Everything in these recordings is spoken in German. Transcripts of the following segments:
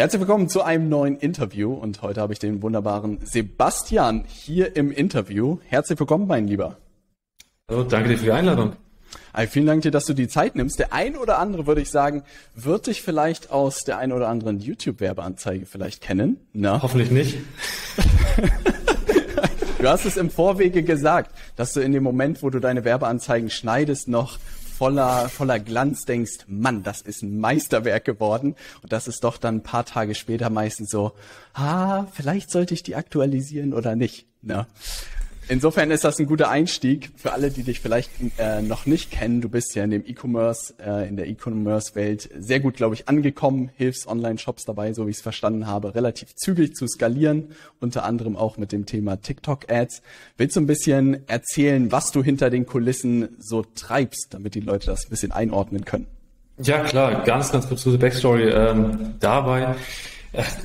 Herzlich willkommen zu einem neuen Interview und heute habe ich den wunderbaren Sebastian hier im Interview. Herzlich willkommen, mein Lieber. Hallo, danke dir für die Einladung. Also vielen Dank dir, dass du die Zeit nimmst. Der ein oder andere, würde ich sagen, wird dich vielleicht aus der ein oder anderen YouTube-Werbeanzeige vielleicht kennen. Na? Hoffentlich nicht. du hast es im Vorwege gesagt, dass du in dem Moment, wo du deine Werbeanzeigen schneidest, noch voller, voller Glanz denkst, Mann, das ist ein Meisterwerk geworden. Und das ist doch dann ein paar Tage später meistens so, ah, vielleicht sollte ich die aktualisieren oder nicht. Ne? Insofern ist das ein guter Einstieg für alle, die dich vielleicht äh, noch nicht kennen. Du bist ja in dem E-Commerce, äh, in der E-Commerce-Welt sehr gut, glaube ich, angekommen, hilfst Online-Shops dabei, so wie ich es verstanden habe, relativ zügig zu skalieren, unter anderem auch mit dem Thema TikTok-Ads. Willst du ein bisschen erzählen, was du hinter den Kulissen so treibst, damit die Leute das ein bisschen einordnen können? Ja, klar, ganz, ganz kurz zur Backstory ähm, dabei.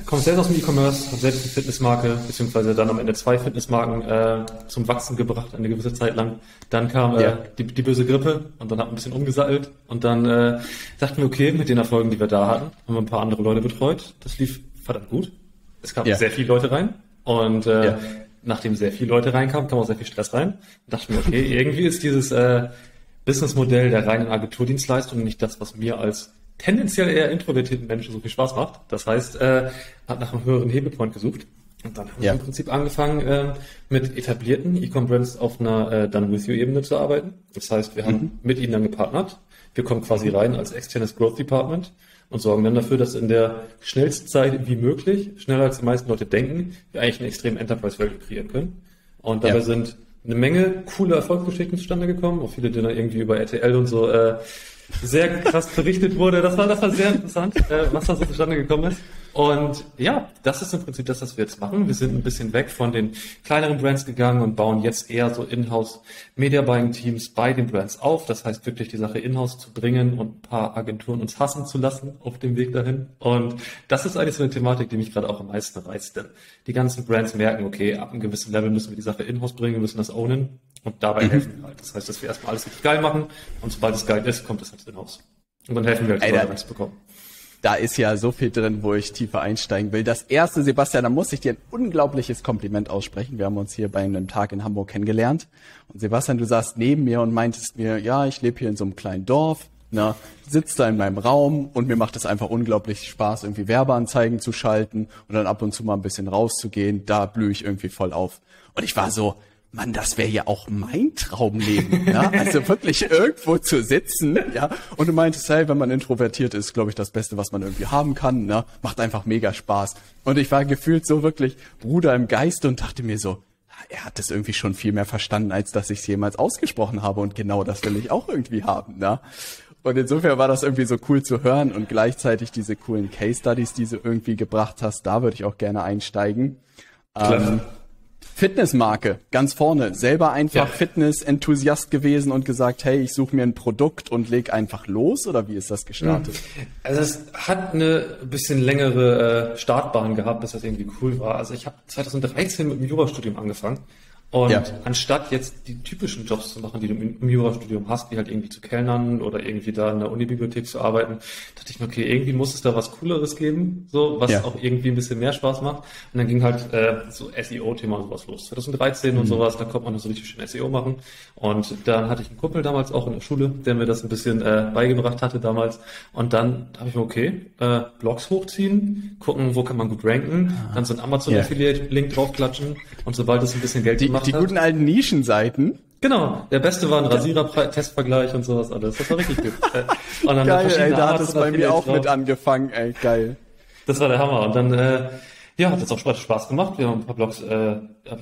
Komme selbst aus dem E-Commerce, habe selbst eine Fitnessmarke, beziehungsweise dann am Ende zwei Fitnessmarken äh, zum Wachsen gebracht, eine gewisse Zeit lang. Dann kam äh, ja. die, die böse Grippe und dann hat man ein bisschen umgesattelt und dann äh, dachten wir, okay, mit den Erfolgen, die wir da hatten, haben wir ein paar andere Leute betreut. Das lief verdammt gut. Es kamen ja. sehr viele Leute rein und äh, ja. nachdem sehr viele Leute reinkamen, kam auch sehr viel Stress rein. Und dachten wir, okay, irgendwie ist dieses äh, Businessmodell der reinen Agenturdienstleistung nicht das, was mir als tendenziell eher introvertierten Menschen so viel Spaß macht. Das heißt, äh, hat nach einem höheren Hebelpoint gesucht. Und dann haben ja. wir im Prinzip angefangen, äh, mit etablierten E-Com-Brands auf einer äh, Done-With-You-Ebene zu arbeiten. Das heißt, wir mhm. haben mit ihnen dann gepartnert. Wir kommen quasi rein als externes Growth Department und sorgen dann dafür, dass in der schnellsten Zeit wie möglich, schneller als die meisten Leute denken, wir eigentlich einen extremen Enterprise-Value kreieren können. Und dabei ja. sind eine Menge coole Erfolgsgeschichten zustande gekommen, auch viele, die dann irgendwie über RTL und so äh, sehr krass berichtet wurde. Das war, das war sehr interessant, äh, was da so zustande gekommen ist. Und ja, das ist im Prinzip das, was wir jetzt machen. Wir sind ein bisschen weg von den kleineren Brands gegangen und bauen jetzt eher so in-house Media Buying Teams bei den Brands auf. Das heißt wirklich die Sache in-house zu bringen und ein paar Agenturen uns hassen zu lassen auf dem Weg dahin. Und das ist eigentlich so eine Thematik, die mich gerade auch am meisten reizt. Denn die ganzen Brands merken, okay, ab einem gewissen Level müssen wir die Sache in-house bringen, müssen das ownen und dabei mhm. helfen wir halt. Das heißt, dass wir erstmal alles richtig geil machen und sobald es geil ist, kommt es halt in-house. Und dann helfen wir halt, Leute, bekommen da ist ja so viel drin, wo ich tiefer einsteigen will. Das erste, Sebastian, da muss ich dir ein unglaubliches Kompliment aussprechen. Wir haben uns hier bei einem Tag in Hamburg kennengelernt. Und Sebastian, du saßt neben mir und meintest mir, ja, ich lebe hier in so einem kleinen Dorf, na, sitzt da in meinem Raum und mir macht es einfach unglaublich Spaß, irgendwie Werbeanzeigen zu schalten und dann ab und zu mal ein bisschen rauszugehen. Da blühe ich irgendwie voll auf. Und ich war so, Mann, das wäre ja auch mein Traumleben, ja? Also wirklich irgendwo zu sitzen, ja? Und du meintest, hey, wenn man introvertiert ist, glaube ich, das Beste, was man irgendwie haben kann, ne? Macht einfach mega Spaß. Und ich war gefühlt so wirklich Bruder im Geist und dachte mir so, er hat das irgendwie schon viel mehr verstanden, als dass ich es jemals ausgesprochen habe. Und genau das will ich auch irgendwie haben, ne? Und insofern war das irgendwie so cool zu hören und gleichzeitig diese coolen Case Studies, die du irgendwie gebracht hast, da würde ich auch gerne einsteigen. Ähm, Fitnessmarke, ganz vorne. Selber einfach ja. Fitness-Enthusiast gewesen und gesagt, hey, ich suche mir ein Produkt und leg einfach los oder wie ist das gestartet? Hm. Also es hat eine bisschen längere äh, Startbahn gehabt, bis das irgendwie cool war. Also ich habe 2013 mit dem Jurastudium angefangen und ja. anstatt jetzt die typischen Jobs zu machen, die du im Jurastudium hast, wie halt irgendwie zu kellnern oder irgendwie da in der Unibibliothek zu arbeiten, dachte ich mir, okay, irgendwie muss es da was Cooleres geben, so, was ja. auch irgendwie ein bisschen mehr Spaß macht. Und dann ging halt äh, so SEO-Thema und sowas los. 2013 mhm. und sowas, da konnte man so richtig schön SEO machen. Und dann hatte ich einen Kumpel damals auch in der Schule, der mir das ein bisschen äh, beigebracht hatte damals. Und dann habe ich mir, okay, äh, Blogs hochziehen, gucken, wo kann man gut ranken, ah. dann so ein Amazon-Affiliate-Link draufklatschen und sobald es ein bisschen Geld die, gemacht die hat. Guten alten Nischenseiten. Genau, der beste war ein Rasierer-Testvergleich und sowas alles. Das war richtig gut. Und dann geil, ey, da hat es bei mir auch drauf. mit angefangen, ey, geil. Das war der Hammer. Und dann, äh, ja, hat jetzt auch Spaß gemacht. Wir haben ein paar Blogs äh,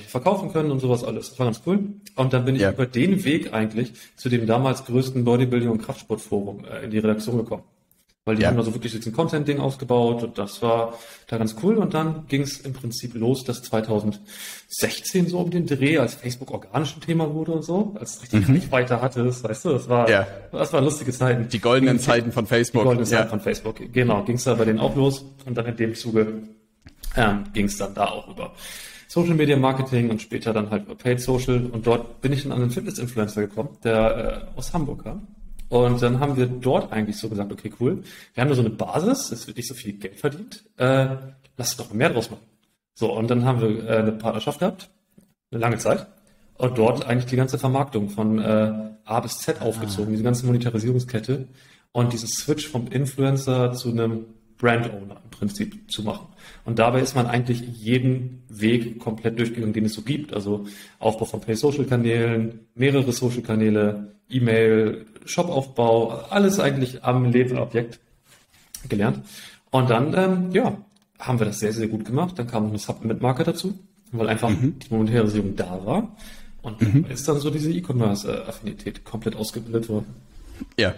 verkaufen können und sowas alles. Das war ganz cool. Und dann bin ich ja. über den Weg eigentlich zu dem damals größten Bodybuilding- und Kraftsportforum äh, in die Redaktion gekommen. Weil die ja. haben da so wirklich diesen Content-Ding ausgebaut und das war da ganz cool. Und dann ging es im Prinzip los, dass 2016 so um den Dreh, als Facebook organisch ein Thema wurde und so, als es richtig mhm. Reichweite hatte, weißt du, das war, ja. das waren lustige Zeiten. Die goldenen Zeiten von Facebook. Die goldenen ja. Zeiten von Facebook, genau, ging es da bei denen auch los. Und dann in dem Zuge ähm, ging es dann da auch über Social Media Marketing und später dann halt über Paid Social. Und dort bin ich dann an einen Fitness-Influencer gekommen, der äh, aus Hamburg kam Und dann haben wir dort eigentlich so gesagt, okay, cool, wir haben da so eine Basis, es wird nicht so viel Geld verdient, äh, lass uns doch mehr draus machen. So, und dann haben wir äh, eine Partnerschaft gehabt, eine lange Zeit, und dort eigentlich die ganze Vermarktung von äh, A bis Z aufgezogen, ah. diese ganze Monetarisierungskette und dieses Switch vom Influencer zu einem Brand Owner im Prinzip zu machen. Und dabei ist man eigentlich jeden Weg komplett durchgegangen, den es so gibt. Also Aufbau von Pay-Social-Kanälen, mehrere Social-Kanäle, E-Mail, Shop-Aufbau, alles eigentlich am Lebenobjekt gelernt. Und dann, ähm, ja, haben wir das sehr, sehr gut gemacht. Dann kam noch eine Supplement-Marke dazu, weil einfach mhm. die Monetarisierung da war. Und mhm. ist dann so diese E-Commerce-Affinität komplett ausgebildet worden. Ja.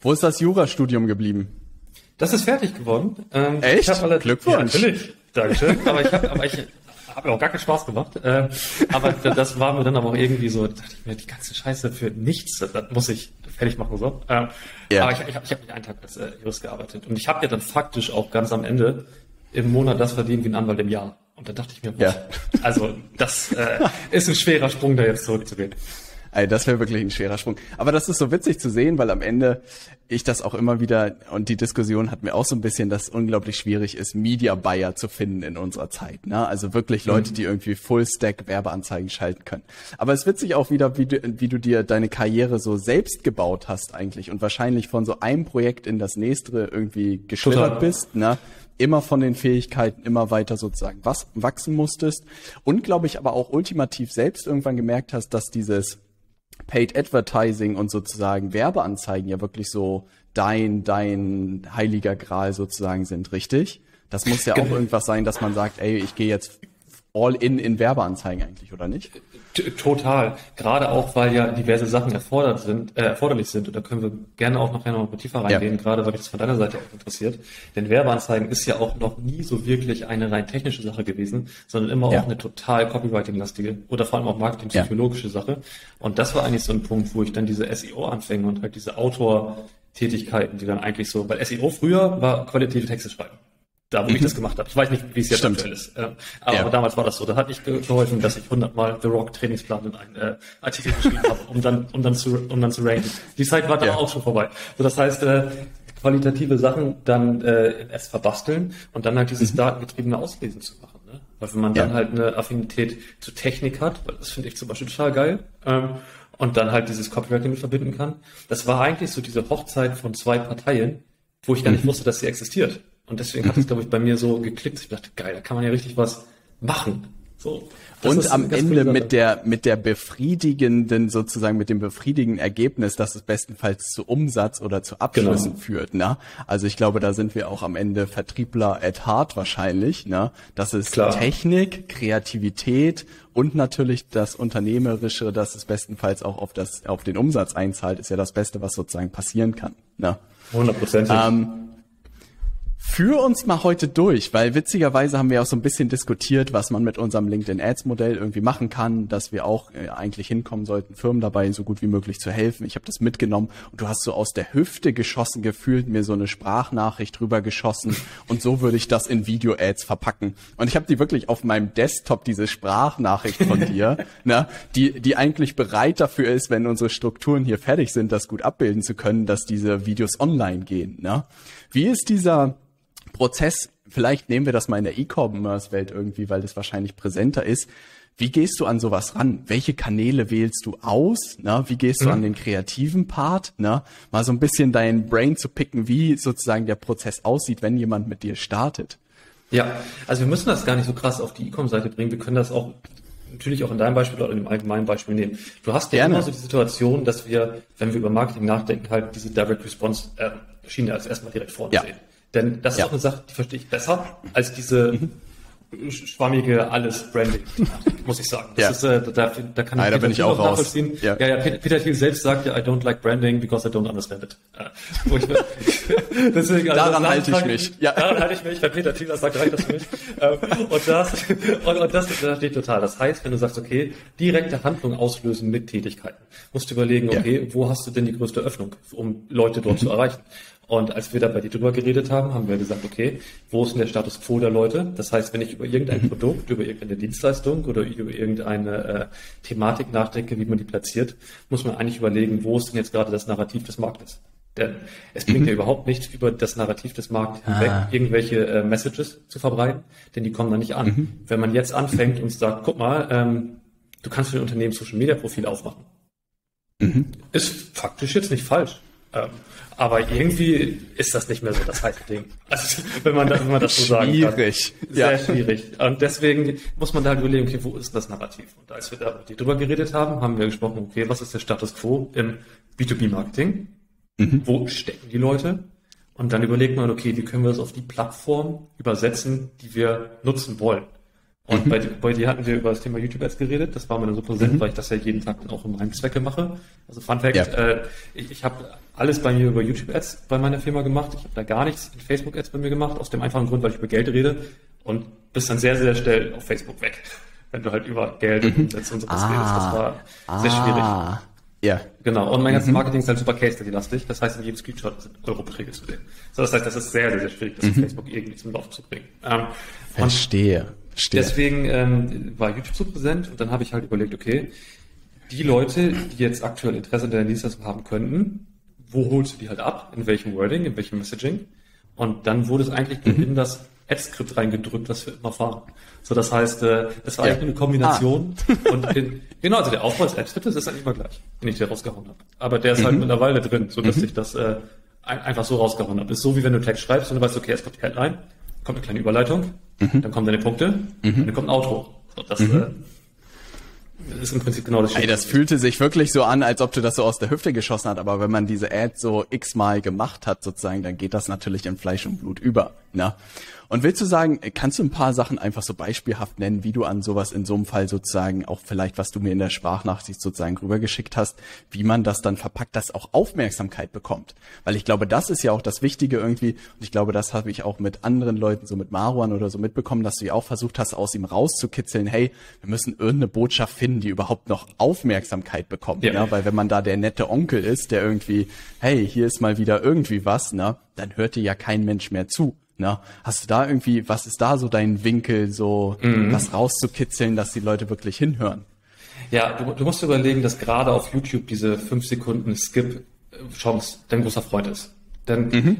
Wo ist das Jurastudium geblieben? Das ist fertig geworden. Ähm, Echt? Alle, Glückwunsch. Ja, natürlich. Dankeschön. aber ich habe aber ich habe mir auch gar keinen Spaß gemacht. Äh, aber das war mir dann aber auch irgendwie so, da dachte ich mir, die ganze Scheiße für nichts, das muss ich fertig machen so. Äh, ja. Aber ich, ich habe ich hab nicht einen Tag als äh, Jurist gearbeitet. Und ich habe ja dann faktisch auch ganz am Ende im Monat das verdient wie ein Anwalt im Jahr. Und da dachte ich mir, ja. also das äh, ist ein schwerer Sprung, da jetzt zurückzugehen. Also das wäre wirklich ein schwerer Sprung. Aber das ist so witzig zu sehen, weil am Ende ich das auch immer wieder, und die Diskussion hat mir auch so ein bisschen, dass es unglaublich schwierig ist, Media Buyer zu finden in unserer Zeit. Ne? Also wirklich Leute, mhm. die irgendwie Full-Stack Werbeanzeigen schalten können. Aber es wird sich auch wieder, wie du, wie du dir deine Karriere so selbst gebaut hast eigentlich und wahrscheinlich von so einem Projekt in das nächste irgendwie geschlittert bist. Ne? immer von den Fähigkeiten immer weiter sozusagen was, wachsen musstest und glaube ich aber auch ultimativ selbst irgendwann gemerkt hast, dass dieses Paid Advertising und sozusagen Werbeanzeigen ja wirklich so dein, dein heiliger Gral sozusagen sind, richtig? Das muss ja auch genau. irgendwas sein, dass man sagt, ey, ich gehe jetzt all in in Werbeanzeigen eigentlich, oder nicht? Total. Gerade auch, weil ja diverse Sachen erfordert sind, äh, erforderlich sind. Und da können wir gerne auch nachher noch mal tiefer reingehen, ja. gerade weil mich das von deiner Seite auch interessiert. Denn Werbeanzeigen ist ja auch noch nie so wirklich eine rein technische Sache gewesen, sondern immer ja. auch eine total Copywriting-lastige oder vor allem auch Marketing-psychologische ja. Sache. Und das war eigentlich so ein Punkt, wo ich dann diese SEO-Anfänge und halt diese Autor-Tätigkeiten, die dann eigentlich so, weil SEO früher war qualitative Texte schreiben da wo mhm. ich das gemacht habe. Ich weiß nicht, wie es jetzt Stimmt. aktuell ist. Äh, aber ja. damals war das so. Da hat nicht geholfen, dass ich hundertmal The Rock Trainingsplan in einen äh, Artikel geschrieben habe, um dann, um dann zu, um dann zu ranken. Die Zeit war dann ja. auch schon vorbei. So, das heißt, äh, qualitative Sachen dann äh, erst verbasteln und dann halt dieses mhm. datengetriebene Auslesen zu machen. Ne? Weil wenn man ja. dann halt eine Affinität zu Technik hat, weil das finde ich zum Beispiel total geil, ähm, und dann halt dieses Copywriting mit verbinden kann. Das war eigentlich so diese Hochzeit von zwei Parteien, wo ich gar nicht mhm. wusste, dass sie existiert. Und deswegen hat es, glaube ich, bei mir so geklickt. Ich dachte, geil, da kann man ja richtig was machen. So. Und am Ende mit der, mit der befriedigenden, sozusagen mit dem befriedigenden Ergebnis, dass es bestenfalls zu Umsatz oder zu Abschlüssen genau. führt, ne? Also ich glaube, da sind wir auch am Ende Vertriebler at heart wahrscheinlich, ne? Das ist Klar. Technik, Kreativität und natürlich das Unternehmerische, dass es bestenfalls auch auf das, auf den Umsatz einzahlt, ist ja das Beste, was sozusagen passieren kann, ne? 100%. Ähm, Führ uns mal heute durch, weil witzigerweise haben wir auch so ein bisschen diskutiert, was man mit unserem LinkedIn Ads Modell irgendwie machen kann, dass wir auch äh, eigentlich hinkommen sollten, Firmen dabei so gut wie möglich zu helfen. Ich habe das mitgenommen und du hast so aus der Hüfte geschossen gefühlt, mir so eine Sprachnachricht drüber geschossen und so würde ich das in Video Ads verpacken. Und ich habe die wirklich auf meinem Desktop diese Sprachnachricht von dir, ne, die die eigentlich bereit dafür ist, wenn unsere Strukturen hier fertig sind, das gut abbilden zu können, dass diese Videos online gehen, ne? Wie ist dieser Prozess, vielleicht nehmen wir das mal in der E-Commerce-Welt irgendwie, weil das wahrscheinlich präsenter ist. Wie gehst du an sowas ran? Welche Kanäle wählst du aus? Na, wie gehst du mhm. an den kreativen Part? Na, mal so ein bisschen dein Brain zu picken, wie sozusagen der Prozess aussieht, wenn jemand mit dir startet. Ja, also wir müssen das gar nicht so krass auf die E-Com-Seite bringen. Wir können das auch natürlich auch in deinem Beispiel oder in dem allgemeinen Beispiel nehmen. Du hast ja Gerne. immer so die Situation, dass wir, wenn wir über Marketing nachdenken, halt diese Direct Response äh, Schiene als erstmal direkt vorne ja. sehen. Denn das ja. ist auch eine Sache, die verstehe ich besser als diese mhm schwammige alles Branding, muss ich sagen. Das ja. ist, äh, da, da kann Nein, da bin ich auch raus. Ja. ja, ja, Peter Thiel selbst sagt ja, I don't like branding because I don't understand it. Äh, deswegen, also daran halte ich mich. Ja. Daran halte ich mich, weil Peter Thiel das sagt, reicht das für mich. Ähm, und das, und, und das, verstehe ich total. Das heißt, wenn du sagst, okay, direkte Handlung auslösen mit Tätigkeiten, musst du überlegen, okay, ja. wo hast du denn die größte Öffnung, um Leute dort mhm. zu erreichen? Und als wir da bei dir drüber geredet haben, haben wir gesagt, okay, wo ist denn der Status quo der Leute? Das heißt, wenn ich über irgendein mhm. Produkt, über irgendeine Dienstleistung oder über irgendeine äh, Thematik nachdenke, wie man die platziert, muss man eigentlich überlegen, wo ist denn jetzt gerade das Narrativ des Marktes? Denn es bringt mhm. ja überhaupt nichts, über das Narrativ des Marktes hinweg ah. irgendwelche äh, Messages zu verbreiten, denn die kommen da nicht an. Mhm. Wenn man jetzt anfängt und sagt, guck mal, ähm, du kannst für ein Unternehmen Social Media Profil aufmachen. Mhm. Ist faktisch jetzt nicht falsch. Ähm, aber irgendwie ist das nicht mehr so das heiße Ding. Also, wenn man, das, wenn man das so sagen kann. Schwierig. Sehr ja. schwierig. Und deswegen muss man da halt überlegen, okay, wo ist das Narrativ? Und als wir da drüber geredet haben, haben wir gesprochen, okay, was ist der Status quo im B2B-Marketing? Mhm. Wo stecken die Leute? Und dann überlegt man, okay, wie können wir das auf die Plattform übersetzen, die wir nutzen wollen? Und mhm. bei, bei dir hatten wir über das Thema YouTube-Ads geredet. Das war mir dann so präsent, mhm. weil ich das ja jeden Tag dann auch in meinen Zwecke mache. Also Fun Fact, ja. äh, ich, ich habe alles bei mir über YouTube-Ads bei meiner Firma gemacht. Ich habe da gar nichts in Facebook-Ads bei mir gemacht, aus dem einfachen Grund, weil ich über Geld rede und bist dann sehr, sehr schnell auf Facebook weg, wenn du halt über Geld und Umsätze und sowas ah. redest. Das war ah. sehr schwierig. Ja. Genau. Und mein ganzes mhm. Marketing ist halt super Case Study lastig. Das heißt, in jedem Screenshot sind Eurobeträge zu sehen. So, das heißt, das ist sehr, sehr, sehr schwierig, das mhm. Facebook irgendwie zum Laufen zu bringen. Ähm, Verstehe. Verstehe. Deswegen ähm, war YouTube so präsent und dann habe ich halt überlegt, okay, die Leute, die jetzt aktuell Interesse an der Dienstleistung haben könnten, wo holst du die halt ab? In welchem Wording, in welchem Messaging? Und dann wurde es eigentlich mhm. in das Ad-Skript reingedrückt, was wir immer fahren. So, das heißt, äh, das war ja. eigentlich eine Kombination. Ah. und in, genau, also der Aufbau des Ad-Skriptes ist eigentlich immer gleich, den ich dir rausgehauen habe. Aber der ist halt mhm. halt mittlerweile drin, so dass mhm. ich das äh, ein, einfach so rausgehauen habe. Ist so, wie wenn du Text schreibst und du weißt, okay, es kommt die Headline, kommt eine kleine Überleitung, mhm. dann kommen deine Punkte, mhm. dann kommt ein Outro. So, das, mhm. Das ist im Prinzip genau das Ey, das fühlte sich wirklich so an, als ob du das so aus der Hüfte geschossen hast, aber wenn man diese Ad so x-mal gemacht hat sozusagen, dann geht das natürlich in Fleisch und Blut über. Ne? Und willst du sagen, kannst du ein paar Sachen einfach so beispielhaft nennen, wie du an sowas in so einem Fall sozusagen, auch vielleicht, was du mir in der Sprachnachricht sozusagen rübergeschickt hast, wie man das dann verpackt, dass auch Aufmerksamkeit bekommt? Weil ich glaube, das ist ja auch das Wichtige irgendwie, und ich glaube, das habe ich auch mit anderen Leuten, so mit Marwan oder so mitbekommen, dass du ja auch versucht hast, aus ihm rauszukitzeln, hey, wir müssen irgendeine Botschaft finden, die überhaupt noch Aufmerksamkeit bekommt. Ja. ja? Weil wenn man da der nette Onkel ist, der irgendwie, hey, hier ist mal wieder irgendwie was, ne, dann hört dir ja kein Mensch mehr zu. Ne? Hast du da irgendwie, was ist da so dein Winkel, so mhm. was rauszukitzeln, dass die Leute wirklich hinhören? Ja, du, du musst überlegen, dass gerade auf YouTube diese fünf Sekunden Skip-Chance dein großer Freund ist. Denn mhm.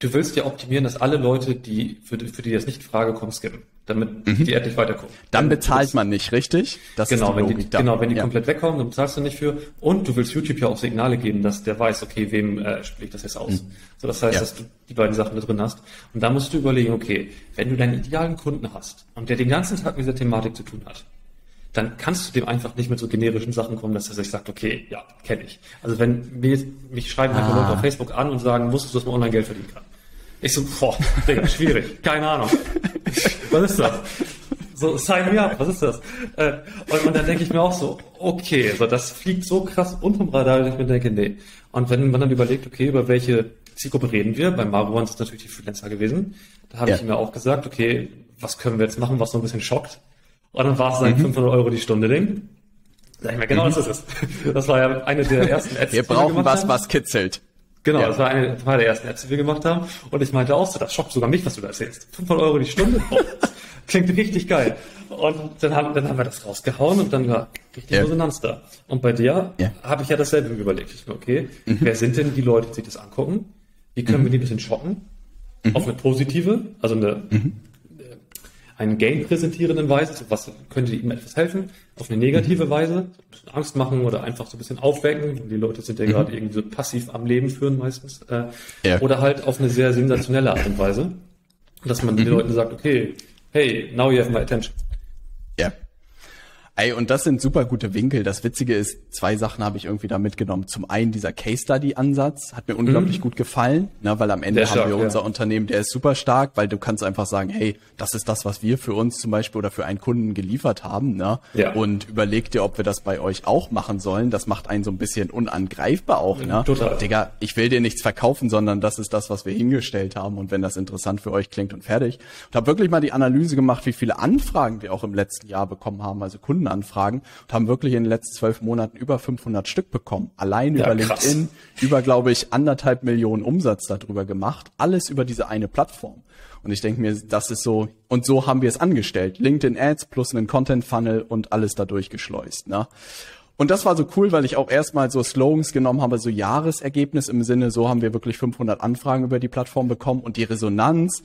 du willst ja optimieren, dass alle Leute, die für, für die das nicht in Frage kommen, skippen damit mhm. die endlich weiterkommen. Dann bezahlt man nicht, richtig? Das genau, ist die wenn die, da. genau, wenn die ja. komplett wegkommen, dann bezahlst du nicht für. Und du willst YouTube ja auch Signale geben, dass der weiß, okay, wem äh, spiele ich das jetzt aus. Mhm. So, das heißt, ja. dass du die beiden Sachen da drin hast. Und da musst du überlegen, okay, wenn du deinen idealen Kunden hast und der den ganzen Tag mit dieser Thematik zu tun hat, dann kannst du dem einfach nicht mit so generischen Sachen kommen, dass er sich sagt, okay, ja, kenne ich. Also wenn mir mich schreiben halt ah. Leute auf Facebook an und sagen, wusstest du, dass man online Geld verdienen kann? Ich so, boah, Digga, schwierig, keine Ahnung. Was ist das? So, sign me up, was ist das? Äh, und, und dann denke ich mir auch so, okay, so das fliegt so krass unterm Radar, dass ich mir denke, nee. Und wenn man dann überlegt, okay, über welche Zielgruppe reden wir, bei Maruan ist natürlich die Freelancer gewesen, da habe ja. ich mir auch gesagt, okay, was können wir jetzt machen, was so ein bisschen schockt. Und dann war es dann mhm. 500 Euro die Stunde Ding. Sag ich mir, genau, mhm. das ist es. Das war ja eine der ersten Ads. Wir brauchen was, haben. was kitzelt. Genau, ja. das war eine, das war der ersten Apps, die wir gemacht haben. Und ich meinte auch so, das schockt sogar mich, was du da erzählst. 500 Euro die Stunde? Oh, klingt richtig geil. Und dann haben, dann haben wir das rausgehauen und dann war richtig ja. Resonanz da. Und bei dir ja. habe ich ja dasselbe überlegt. Ich mir, okay, mhm. wer sind denn die Leute, die sich das angucken? Wie können mhm. wir die ein bisschen schocken? Mhm. Auf eine positive, also eine, mhm einen Gain präsentierenden Weise, was könnte ihm etwas helfen, auf eine negative. Weise, ein bisschen Angst machen oder einfach so ein bisschen aufwecken. Die Leute sind ja mhm. gerade irgendwie so passiv am Leben führen meistens. Äh, ja. Oder halt auf eine sehr sensationelle Art und Weise, dass man mhm. den Leuten sagt, okay, hey, now you have my attention. Ja. Ey, und das sind super gute Winkel. Das Witzige ist, zwei Sachen habe ich irgendwie da mitgenommen. Zum einen dieser Case Study Ansatz hat mir unglaublich mhm. gut gefallen, ne, weil am Ende der haben stark, wir unser ja. Unternehmen, der ist super stark, weil du kannst einfach sagen, hey, das ist das, was wir für uns zum Beispiel oder für einen Kunden geliefert haben, ne? Ja. Und überleg dir, ob wir das bei euch auch machen sollen. Das macht einen so ein bisschen unangreifbar auch, ne? Total. Digga, ich will dir nichts verkaufen, sondern das ist das, was wir hingestellt haben. Und wenn das interessant für euch klingt und fertig. Und habe wirklich mal die Analyse gemacht, wie viele Anfragen wir auch im letzten Jahr bekommen haben, also Kunden Kundenanfragen und haben wirklich in den letzten zwölf Monaten über 500 Stück bekommen. Allein Ja, über krass. LinkedIn, über, glaube ich, anderthalb Millionen Umsatz darüber gemacht. Alles über diese eine Plattform. Und ich denke mir, das ist so, und so haben wir es angestellt. LinkedIn Ads plus einen Content Funnel und alles da durchgeschleust, ne? Und das war so cool, weil ich auch erstmal so Slogans genommen habe, so Jahresergebnis im Sinne, so haben wir wirklich 500 Anfragen über die Plattform bekommen und die Resonanz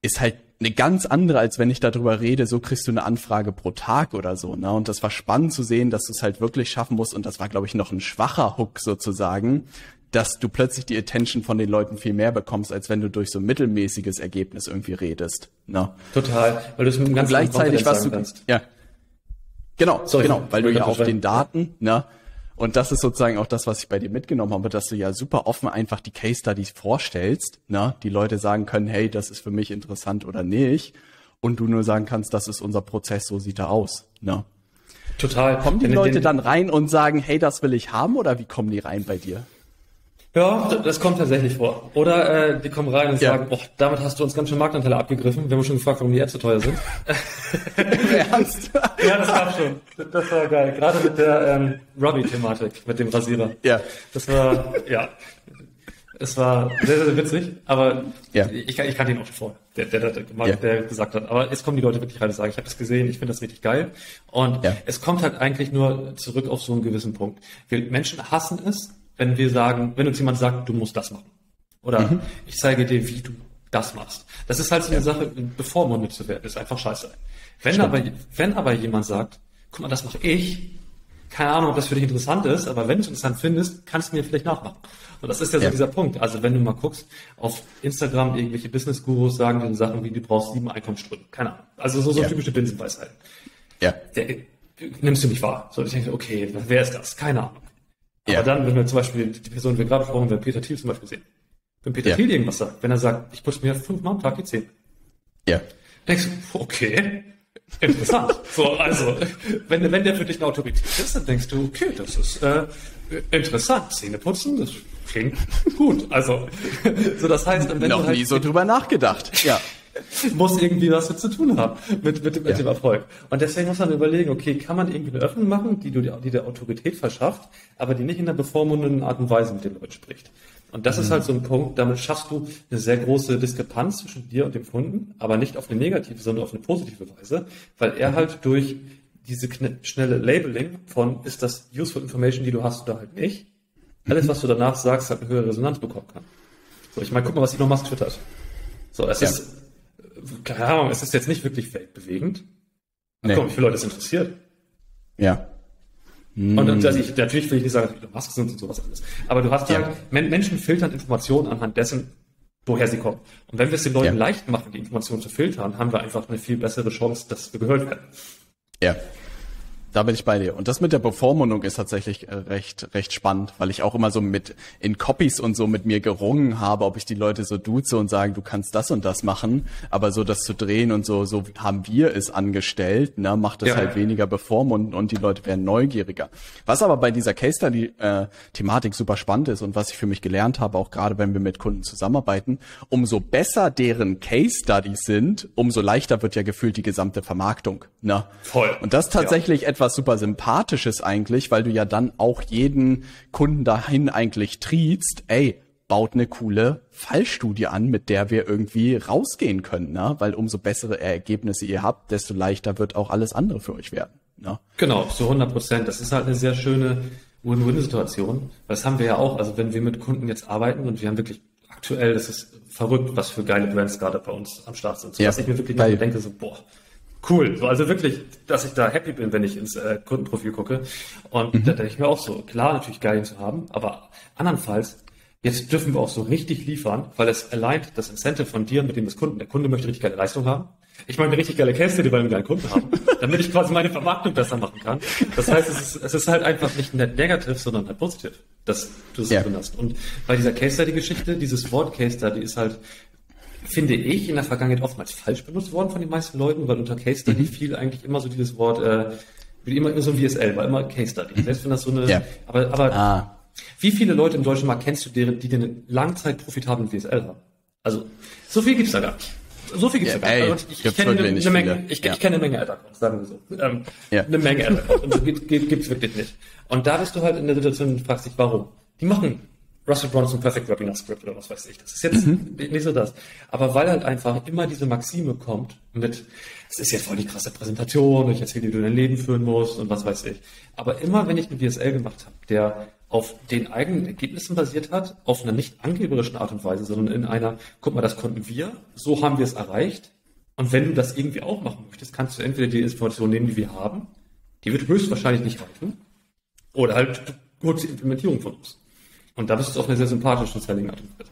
ist halt eine ganz andere, als wenn ich darüber rede, so kriegst du eine Anfrage pro Tag oder so. Ne? Und das war spannend zu sehen, dass du es halt wirklich schaffen musst. Und das war, glaube ich, noch ein schwacher Hook sozusagen, dass du plötzlich die Attention von den Leuten viel mehr bekommst, als wenn du durch so ein mittelmäßiges Ergebnis irgendwie redest. Ne? Total, weil du es mit einem Und ganz gleichzeitig was du, kannst. ja, genau, Sorry, genau, weil du ja auf den. Daten, ne, und das ist sozusagen auch das, was ich bei dir mitgenommen habe, dass du ja super offen einfach die Case Studies vorstellst, ne, die Leute sagen können, hey, das ist für mich interessant oder nicht, und du nur sagen kannst, das ist unser Prozess, so sieht er aus, ne. Total. Kommen die Leute dann rein und sagen, hey, das will ich haben, oder wie kommen die rein bei dir? Ja, das kommt tatsächlich vor. Oder äh, die kommen rein und Ja. sagen, oh, damit hast du uns ganz schön Marktanteile abgegriffen. Wir haben schon gefragt, warum die Ads so teuer sind. Ernst? ja, das gab schon. Das war geil. Gerade mit der ähm, Robbie-Thematik, mit dem Rasierer. Ja. Das war, ja. Es war sehr, sehr witzig, aber Ja. ich, ich kannte ihn auch schon vorher, der, der, der, der, Ja. der gesagt hat. Aber jetzt kommen die Leute wirklich rein und sagen, ich habe das gesehen, ich finde das richtig geil. Und Ja. es kommt halt eigentlich nur zurück auf so einen gewissen Punkt. Wir Menschen hassen es, wenn wir sagen, wenn uns jemand sagt, du musst das machen. Oder Mhm. ich zeige dir, wie du das machst. Das ist halt so eine Sache, bevormundet zu werden, ist einfach scheiße. Wenn aber, wenn aber jemand sagt, guck mal, das mache ich, keine Ahnung, ob das für dich interessant ist, aber wenn du es interessant findest, kannst du mir vielleicht nachmachen. Und das ist ja so Ja. dieser Punkt. Also wenn du mal guckst, auf Instagram irgendwelche Business-Gurus sagen dir Sachen wie, du brauchst sieben Einkommensströme. Keine Ahnung. Also so, so Ja. typische Binsenweisheiten. Ja. Der, nimmst du nicht wahr. So, ich denke, okay, wer ist das? Keine Ahnung. Aber Ja. dann, wenn wir zum Beispiel die Person, die wir gerade haben, wenn Peter Thiel zum Beispiel sehen. Wenn Peter Ja. Thiel irgendwas sagt, wenn er sagt, ich putze mir fünfmal am Tag die Zähne. Ja. Denkst du, okay, interessant. so, also, wenn, wenn der für dich eine Autorität ist, dann denkst du, okay, das ist äh, interessant. Zähne putzen, das klingt gut. Also, so das heißt, wenn Noch du halt nie so drüber nachgedacht. Ja. muss irgendwie was mit zu tun haben mit, mit, mit Ja. dem Erfolg. Und deswegen muss man überlegen, okay, kann man irgendwie eine Öffnung machen, die, du, die der Autorität verschafft, aber die nicht in einer bevormundenden Art und Weise mit den Leuten spricht. Und das ist halt so ein Punkt, damit schaffst du eine sehr große Diskrepanz zwischen dir und dem Kunden, aber nicht auf eine negative, sondern auf eine positive Weise, weil er halt durch diese schnelle Labeling von, ist das useful information, die du hast oder halt nicht, alles, was du danach sagst, halt eine höhere Resonanz bekommen kann. So, ich meine, guck mal, was Elon Musk twittert. So, es Ja. ist, keine Ahnung, es ist jetzt nicht wirklich weltbewegend. Nee. Guck, wie viele Leute es interessiert. Ja. Und dann, also ich, natürlich will ich nicht sagen, dass Musk sind und sowas alles. Aber du hast Ja. Men Menschen filtern Informationen anhand dessen, woher sie kommen. Und wenn wir es den Leuten Ja. leicht machen, die Informationen zu filtern, haben wir einfach eine viel bessere Chance, dass wir gehört werden. Ja. Da bin ich bei dir. Und das mit der Bevormundung ist tatsächlich äh, recht, recht spannend, weil ich auch immer so mit in Copies und so mit mir gerungen habe, ob ich die Leute so duze und sage, du kannst das und das machen. Aber so das zu drehen und so, so haben wir es angestellt, ne, macht es Ja. halt weniger bevormundend und die Leute werden neugieriger. Was aber bei dieser Case Study äh, Thematik super spannend ist und was ich für mich gelernt habe, auch gerade wenn wir mit Kunden zusammenarbeiten, umso besser deren Case Studies sind, umso leichter wird ja gefühlt die gesamte Vermarktung. Ne? Voll. Und das tatsächlich etwas super Sympathisches eigentlich, weil du ja dann auch jeden Kunden dahin eigentlich triezt, ey, baut eine coole Fallstudie an, mit der wir irgendwie rausgehen können, ne? Weil umso bessere Ergebnisse ihr habt, desto leichter wird auch alles andere für euch werden. Ne? Genau, zu 100 Prozent. Das ist halt eine sehr schöne Win-Win-Situation. Das haben wir ja auch. Also wenn wir mit Kunden jetzt arbeiten und wir haben wirklich aktuell, das ist verrückt, was für geile Brands gerade bei uns am Start sind. So, Ja, dass ich mir wirklich denke, so, boah, cool. So, also wirklich, dass ich da happy bin, wenn ich ins äh, Kundenprofil gucke. Und Mhm. da denke ich mir auch so, klar, natürlich geil zu haben, aber andernfalls, jetzt dürfen wir auch so richtig liefern, weil es alleint das Incentive von dir mit dem des Kunden. Der Kunde möchte richtig geile Leistung haben. Ich möchte eine richtig geile Case Study, weil wir einen Kunden haben, damit ich quasi meine Vermarktung besser machen kann. Das heißt, es ist, es ist halt einfach nicht net negativ, sondern halt positiv, dass du es Ja. drin hast. Und bei dieser Case Study Geschichte, dieses Wort Case Study ist halt, finde ich, in der Vergangenheit oftmals falsch benutzt worden von den meisten Leuten, weil unter Case Study fiel eigentlich immer so dieses Wort, äh, wie immer, so ein VSL, war immer Case Study. Selbst wenn das so eine, Ja. aber, aber Ah. wie viele Leute im deutschen Markt kennst du, deren, die den langzeit profitablen VSL haben? Also, so viel gibt's da gar nicht. so viel gibt's Ja, ey, gar nicht. Also ich, ich gibt's kenne eine, nicht eine Menge, ich, Ja. ich kenne eine Menge Ad-Accounts, sagen wir so. Ähm, Ja. Eine Menge Ad-Accounts. Und so gibt, gibt, gibt's wirklich nicht. Und da bist du halt in der Situation und fragst dich, warum? Die machen Russell Bronson Perfect Webinar Script oder was weiß ich. Das ist jetzt Mhm. nicht so das. Aber weil halt einfach immer diese Maxime kommt mit, es ist ja voll die krasse Präsentation, ich erzähle dir, wie du dein Leben führen musst und was weiß ich. Aber immer, wenn ich einen VSL gemacht habe, der auf den eigenen Ergebnissen basiert hat, auf einer nicht angeberischen Art und Weise, sondern in einer, guck mal, das konnten wir, so haben wir es erreicht. Und wenn du das irgendwie auch machen möchtest, kannst du entweder die Information nehmen, die wir haben, die wird höchstwahrscheinlich nicht reichen, oder halt die Implementierung von uns. Und da bist du auf eine sehr sympathische Selling Art und Weise.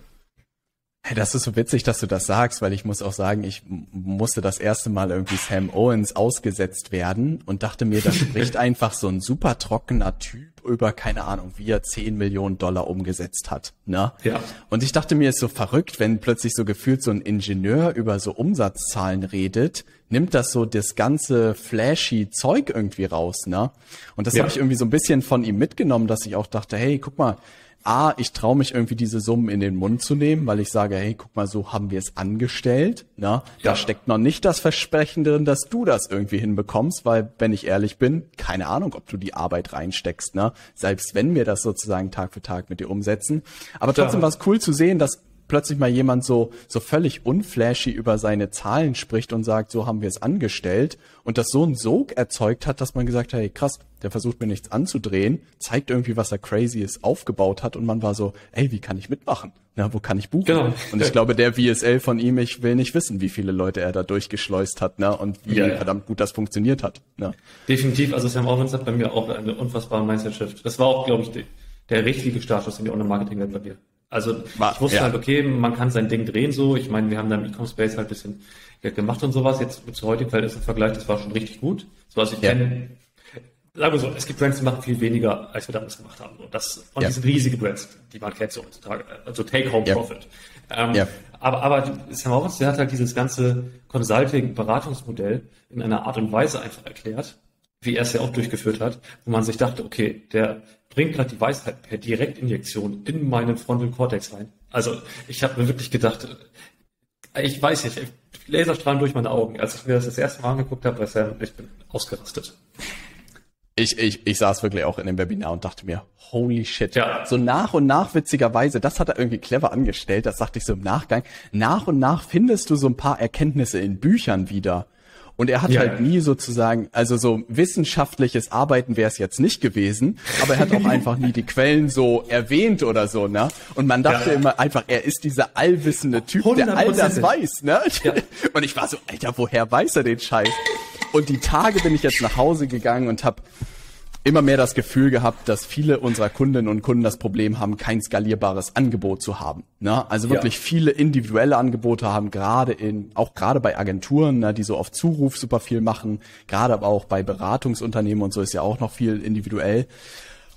Hey, das ist so witzig, dass du das sagst, weil ich muss auch sagen, ich musste das erste Mal irgendwie Sam Owens ausgesetzt werden und dachte mir, da spricht einfach so ein super trockener Typ über, keine Ahnung, wie er 10 Millionen Dollar umgesetzt hat. Ne? Ja. Und ich dachte mir, ist so verrückt, wenn plötzlich so gefühlt so ein Ingenieur über so Umsatzzahlen redet, nimmt das so das ganze flashy Zeug irgendwie raus, ne? Und das Ja. habe ich irgendwie so ein bisschen von ihm mitgenommen, dass ich auch dachte, hey, guck mal, A, ich traue mich irgendwie diese Summen in den Mund zu nehmen, weil ich sage, hey, guck mal, so haben wir es angestellt. Ne? Da Ja. steckt noch nicht das Versprechen drin, dass du das irgendwie hinbekommst, weil, wenn ich ehrlich bin, keine Ahnung, ob du die Arbeit reinsteckst. Ne? Selbst wenn wir das sozusagen Tag für Tag mit dir umsetzen. Aber trotzdem Ja. war es cool zu sehen, dass plötzlich mal jemand so, so völlig unflashy über seine Zahlen spricht und sagt, so haben wir es angestellt und das so einen Sog erzeugt hat, dass man gesagt hat, hey krass, der versucht mir nichts anzudrehen, zeigt irgendwie, was er crazyes aufgebaut hat und man war so, ey, wie kann ich mitmachen? Na, wo kann ich buchen? Genau. Und ich glaube, der VSL von ihm, ich will nicht wissen, wie viele Leute er da durchgeschleust hat, ne, und wie Ja, ja. verdammt gut das funktioniert hat, ne. Definitiv, also Sam Owens hat bei mir auch eine unfassbare Mindset-Shift. Das war auch, glaube ich, der richtige Startschuss in die Online-Marketing-Welt bei mir. Also War- ich wusste ja. halt, okay, man kann sein Ding drehen so. Ich meine, wir haben da im E-Com-Space halt ein bisschen Geld gemacht und sowas. Jetzt zu heutigen Verhältnis im Vergleich, das war schon richtig gut. So, also ich Ja. kenne, sagen wir so, es gibt Brands, die machen viel weniger, als wir damals gemacht haben. Und das, und Ja. die sind riesige Brands, die man kennt so heutzutage. Also Take-Home-Profit. Ähm, Ja. Aber, aber Sam Owens, der hat halt dieses ganze Consulting-Beratungsmodell in einer Art und Weise einfach erklärt, wie er es ja auch durchgeführt hat, wo man sich dachte, okay, der bringt gerade die Weisheit per Direktinjektion in meinen Frontal Cortex rein. Also ich habe mir wirklich gedacht, äh, ich weiß nicht, Laserstrahlen durch meine Augen. Als ich mir das das erste Mal angeguckt habe Sam, ich bin ausgerastet. Ich, ich, ich saß wirklich auch in dem Webinar und dachte mir, holy shit. Ja. So nach und nach, witzigerweise, das hat er irgendwie clever angestellt, das sagte ich so im Nachgang, nach und nach findest du so ein paar Erkenntnisse in Büchern wieder. Und er hat Ja. halt nie sozusagen, also so wissenschaftliches Arbeiten wäre es jetzt nicht gewesen, aber er hat auch einfach nie die Quellen so erwähnt oder so, ne? Und man dachte Ja. immer einfach, er ist dieser allwissende Typ, der all das weiß, ne? Ja. Und ich war so, Alter, woher weiß er den Scheiß? Und die Tage bin ich jetzt nach Hause gegangen und habe immer mehr das Gefühl gehabt, dass viele unserer Kundinnen und Kunden das Problem haben, kein skalierbares Angebot zu haben. Ne? Also wirklich Ja. viele individuelle Angebote haben, gerade in, auch gerade bei Agenturen, ne, die so auf Zuruf super viel machen, gerade aber auch bei Beratungsunternehmen und so ist ja auch noch viel individuell.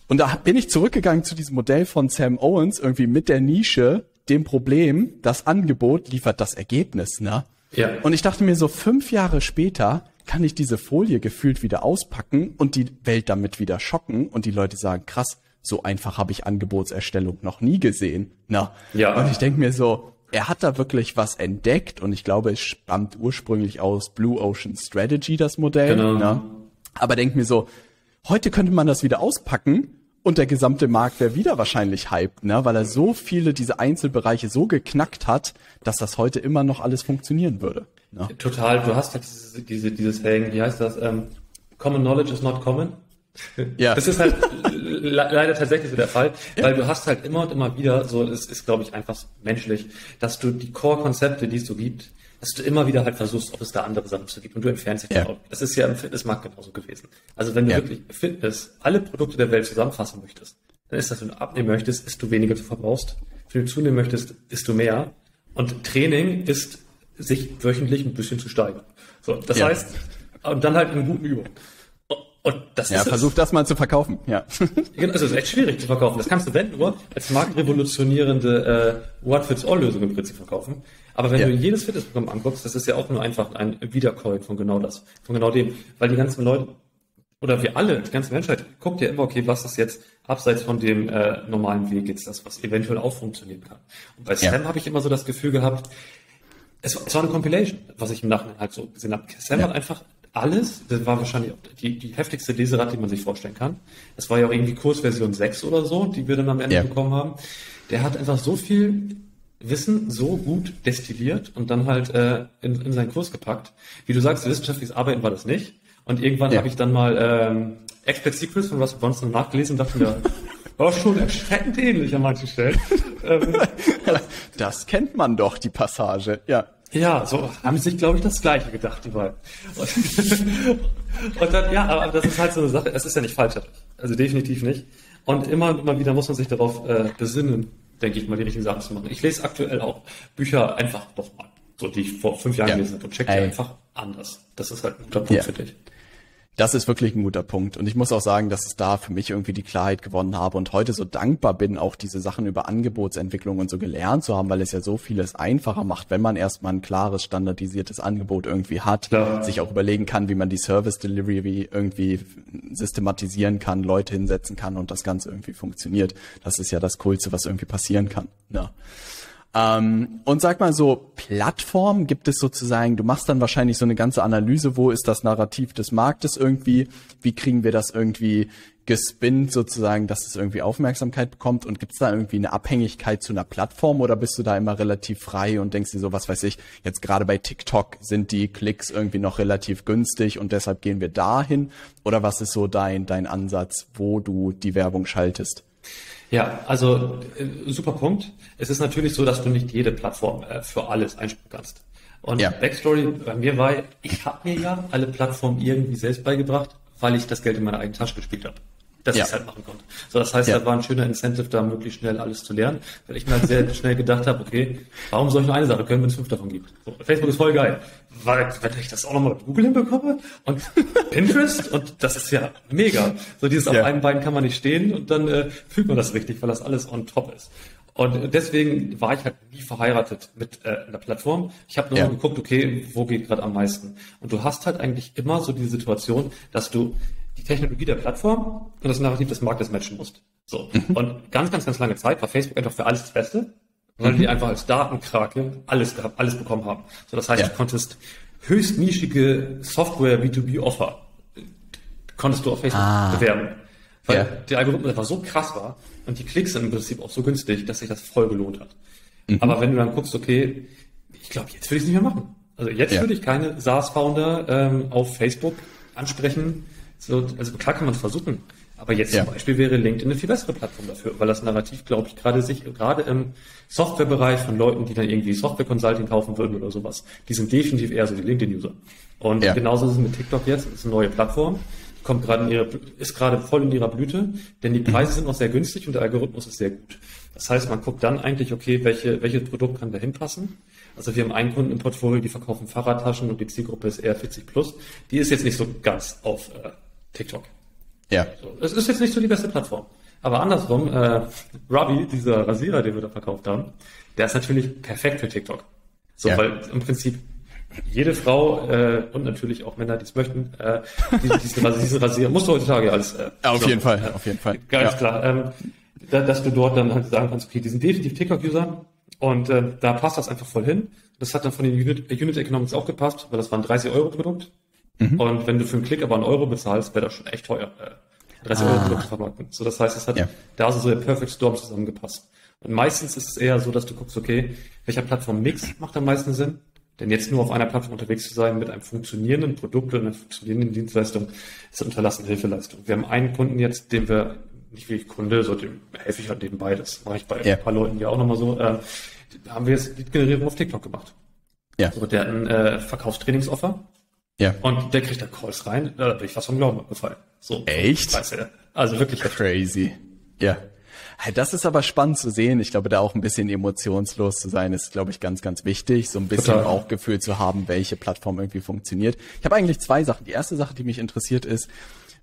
Und da bin ich zurückgegangen zu diesem Modell von Sam Owens, irgendwie mit der Nische, dem Problem, das Angebot liefert das Ergebnis, ne? Ja. Und ich dachte mir so, fünf Jahre später kann ich diese Folie gefühlt wieder auspacken und die Welt damit wieder schocken und die Leute sagen, krass, so einfach habe ich Angebotserstellung noch nie gesehen. Na, Ja. und ich denke mir so, er hat da wirklich was entdeckt und ich glaube, es stammt ursprünglich aus Blue Ocean Strategy, das Modell. Genau. Ne? Aber denk mir so, heute könnte man das wieder auspacken und der gesamte Markt wäre wieder wahrscheinlich hyped, ne? weil er so viele diese Einzelbereiche so geknackt hat, dass das heute immer noch alles funktionieren würde. Ne? Total, du hast halt diese, diese, dieses Saying, wie heißt das? Ähm, common knowledge is not common. Ja. Das ist halt le leider tatsächlich so der Fall, weil du hast halt immer und immer wieder, so es ist, glaube ich, einfach menschlich, dass du die Core-Konzepte, die es so gibt, dass du immer wieder halt versuchst, ob es da andere Sachen zu gibt und du entfernst dich Ja. davon. Das ist ja im Fitnessmarkt genauso gewesen. Also wenn du Ja. wirklich Fitness, alle Produkte der Welt zusammenfassen möchtest, dann ist das, wenn du abnehmen möchtest, ist du weniger du verbrauchst. Wenn du zunehmen möchtest, isst du mehr. Und Training ist, sich wöchentlich ein bisschen zu steigern. So, das Ja. heißt, und dann halt in guten Übungen. Und- das Ja, ist es. versuch das mal zu verkaufen. Ja. Genau, Also es ist echt schwierig zu verkaufen. Das kannst du, wenn nur, als marktrevolutionierende äh, One-Fits-All-Lösung im Prinzip verkaufen. Aber wenn Ja. du jedes Fitnessprogramm anguckst, das ist ja auch nur einfach ein Wiederkäuen von genau das, von genau dem. Weil die ganzen Leute, oder wir alle, die ganze Menschheit, guckt ja immer, okay, was ist jetzt abseits von dem äh, normalen Weg jetzt das, was eventuell auch funktionieren kann. Und bei Ja. Sam habe ich immer so das Gefühl gehabt, es, war, es war eine Compilation, was ich im Nachhinein halt so gesehen habe. Sam ja. hat einfach alles, das war wahrscheinlich die, die heftigste Leserad, die man sich vorstellen kann. Das war ja auch irgendwie Kursversion 6 oder so, die wir dann am Ende ja. bekommen haben. Der hat einfach so viel Wissen so gut destilliert und dann halt äh, in, in seinen Kurs gepackt. Wie du sagst, wissenschaftliches Arbeiten war das nicht. Und irgendwann ja. habe ich dann mal ähm, Expert Secrets von Russell Bronson nachgelesen und dachte mir, war schon erschreckend ähnlich an manchen Stellen. Das kennt man doch, die Passage, ja. Ja, so haben sie sich, glaube ich, das Gleiche gedacht, die beiden. Und, und dann, ja, aber das ist halt so eine Sache, es ist ja nicht falsch, also definitiv nicht. Und immer und immer wieder muss man sich darauf äh, besinnen, denke ich mal, die richtigen Sachen zu machen. Ich lese aktuell auch Bücher einfach doch mal, so die ich vor fünf Jahren ja. gelesen habe und check die einfach anders. Das ist halt ein guter Punkt ja. für dich. Das ist wirklich ein guter Punkt. Und ich muss auch sagen, dass es da für mich irgendwie die Klarheit gewonnen habe und heute so dankbar bin, auch diese Sachen über Angebotsentwicklung und so gelernt zu haben, weil es ja so vieles einfacher macht, wenn man erstmal ein klares, standardisiertes Angebot irgendwie hat, ja. sich auch überlegen kann, wie man die Service Delivery irgendwie systematisieren kann, Leute hinsetzen kann und das Ganze irgendwie funktioniert. Das ist ja das Coolste, was irgendwie passieren kann. Ja. Ähm, und sag mal so, Plattform gibt es sozusagen, du machst dann wahrscheinlich so eine ganze Analyse, wo ist das Narrativ des Marktes irgendwie, wie kriegen wir das irgendwie gespinnt sozusagen, dass es irgendwie Aufmerksamkeit bekommt? Und gibt es da irgendwie eine Abhängigkeit zu einer Plattform oder bist du da immer relativ frei und denkst dir so, was weiß ich, jetzt gerade bei TikTok sind die Klicks irgendwie noch relativ günstig und deshalb gehen wir dahin? Oder was ist so dein, dein Ansatz, wo du die Werbung schaltest? Ja, also äh, super Punkt. Es ist natürlich so, dass du nicht jede Plattform äh, für alles einspielen kannst. Und ja. Backstory bei mir war, ich habe mir ja alle Plattformen irgendwie selbst beigebracht, weil ich das Geld in meiner eigenen Tasche gespielt habe dass ja. ich es halt machen konnte. So, das heißt, ja. da war ein schöner Incentive, da möglichst schnell alles zu lernen, weil ich mir halt sehr schnell gedacht habe, okay, warum soll ich nur eine Sache können, wenn es fünf davon gibt? So, Facebook ist voll geil. Weil, wenn ich das auch nochmal mit Google hinbekomme und Pinterest und das ist ja mega. So dieses ja. auf einem Bein kann man nicht stehen und dann äh, fühlt man das richtig, weil das alles on top ist. Und deswegen war ich halt nie verheiratet mit äh, einer Plattform. Ich habe nur ja. geguckt, okay, wo geht gerade am meisten. Und du hast halt eigentlich immer so die Situation, dass du die Technologie der Plattform und das Narrativ des Marktes matchen musst. So. Mhm. Und ganz, ganz, ganz lange Zeit war Facebook einfach für alles das Beste, weil mhm. die einfach als Datenkrake alles gehabt, alles bekommen haben. So, das heißt, ja. du konntest höchst nischige Software B2B Offer konntest du auf Facebook ah. bewerben. Weil ja. der Algorithmus einfach so krass war und die Klicks sind im Prinzip auch so günstig, dass sich das voll gelohnt hat. Mhm. Aber wenn du dann guckst, okay, ich glaube, jetzt würde ich es nicht mehr machen. Also jetzt ja. würde ich keine SaaS-Founder ähm, auf Facebook ansprechen, so, also klar kann man es versuchen. Aber jetzt ja. zum Beispiel wäre LinkedIn eine viel bessere Plattform dafür, weil das Narrativ, glaube ich, gerade sich, gerade im Softwarebereich von Leuten, die dann irgendwie Software Consulting kaufen würden oder sowas, die sind definitiv eher so die LinkedIn-User. Und ja. genauso ist es mit TikTok jetzt, das ist eine neue Plattform, kommt gerade in ihre, ist gerade voll in ihrer Blüte, denn die. Preise sind noch sehr günstig und der Algorithmus ist sehr gut. Das heißt, man guckt dann eigentlich, okay, welche, welches Produkt kann da hinpassen also wir haben einen Kunden im Portfolio, die verkaufen Fahrradtaschen und die Zielgruppe ist eher 40 plus. Die ist jetzt nicht so ganz auf äh, TikTok. Ja. Es ist jetzt nicht so die beste Plattform. Aber andersrum, äh, Robbie, dieser Rasierer, den wir da verkauft haben, der ist natürlich perfekt für TikTok. So, ja. weil im Prinzip jede Frau äh, und natürlich auch Männer, die es möchten, äh, diesen, diesen Rasierer musst du heutzutage alles. Äh, ja, auf so, jeden Fall, äh, auf jeden Fall. Ganz ja. klar. Ähm, da, dass du dort dann halt sagen kannst, okay, die sind definitiv TikTok-User und äh, da passt das einfach voll hin. Das hat dann von den Unit, Unit Economics auch gepasst, weil das war ein 30 Euro Produkt. Mhm. Und wenn du für einen Klick aber einen Euro bezahlst, wäre das schon echt teuer. Äh, 30 ah. Euro Produkte vermarkten. So, das heißt, es hat ja. da so der Perfect Storm zusammengepasst. Und meistens ist es eher so, dass du guckst, okay, welcher Plattform-Mix macht am meisten Sinn? Denn jetzt nur auf einer Plattform unterwegs zu sein mit einem funktionierenden Produkt und einer funktionierenden Dienstleistung ist unterlassene Hilfeleistung. Wir haben einen Kunden jetzt, den wir nicht wie Kunde, so dem helfe ich halt nebenbei. Das mache ich bei ja. ein paar Leuten ja auch nochmal so. Äh, haben wir jetzt die Generierung auf TikTok gemacht. Ja. So, der hat ein äh, Verkaufstrainingsoffer ja. Und der kriegt da Calls rein, da bin ich fast vom Glauben abgefallen. So. Echt? Weiß er. Also wirklich. Crazy. Ja. Das ist aber spannend zu sehen. Ich glaube, da auch ein bisschen emotionslos zu sein, ist, glaube ich, ganz, ganz wichtig. So ein bisschen Total. Bauchgefühl zu haben, welche Plattform irgendwie funktioniert. Ich habe eigentlich zwei Sachen. Die erste Sache, die mich interessiert, ist,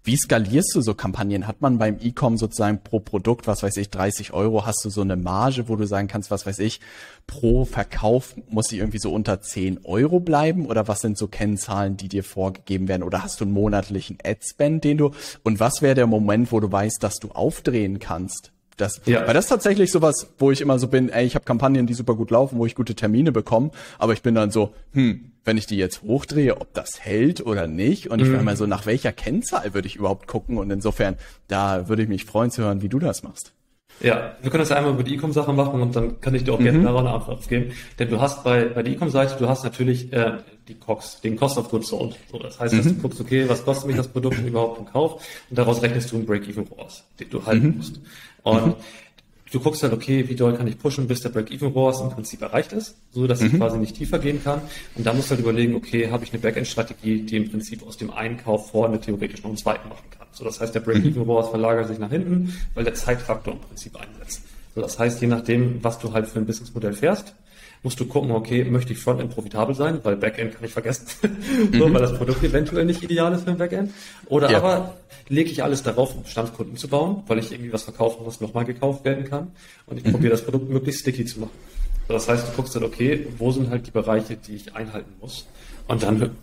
wie skalierst du so Kampagnen? Hat man beim E-Com sozusagen pro Produkt, was weiß ich, 30 Euro, hast du so eine Marge, wo du sagen kannst, was weiß ich, pro Verkauf muss ich irgendwie so unter 10 Euro bleiben? Oder was sind so Kennzahlen, die dir vorgegeben werden? Oder hast du einen monatlichen Ad-Spend, den du, und was wäre der Moment, wo du weißt, dass du aufdrehen kannst? Das, ja. Weil das ist tatsächlich sowas, wo ich immer so bin, ey, ich habe Kampagnen, die super gut laufen, wo ich gute Termine bekomme, aber ich bin dann so, hm, wenn ich die jetzt hochdrehe, ob das hält oder nicht. Und ich mhm. war immer so, nach welcher Kennzahl würde ich überhaupt gucken? Und insofern, da würde ich mich freuen zu hören, wie du das machst. Ja, wir können das ja einmal über die E-Com-Sache machen und dann kann ich dir auch mhm. gerne daran eine Antwort geben. Denn du hast bei, bei der E-Com-Seite, du hast natürlich äh, die COX, den Cost of Goods Sold. So, das heißt, dass mhm. du guckst, okay, was kostet mich das Produkt überhaupt im Kauf? Und daraus rechnest du einen Break-Even raus, den du halten mhm. musst. Und mhm du guckst halt, okay, wie doll kann ich pushen, bis der Break-Even-ROAS im Prinzip erreicht ist, so dass mhm. ich quasi nicht tiefer gehen kann. Und dann musst du halt überlegen, okay, habe ich eine Backend-Strategie, die im Prinzip aus dem Einkauf vorne theoretisch noch einen zweiten machen kann. So, das heißt, der Break-Even-ROAS mhm. verlagert sich nach hinten, weil der Zeitfaktor im Prinzip einsetzt. So, das heißt, je nachdem, was du halt für ein Businessmodell fährst, musst du gucken, okay, möchte ich Frontend profitabel sein, weil Backend kann ich vergessen, so, mhm. weil das Produkt eventuell nicht ideal ist für ein Backend. Oder ja. aber lege ich alles darauf, um Bestandskunden zu bauen, weil ich irgendwie was verkaufen, was nochmal gekauft werden kann. Und ich mhm. probiere das Produkt möglichst sticky zu machen. So, das heißt, du guckst dann, okay, wo sind halt die Bereiche, die ich einhalten muss? Und dann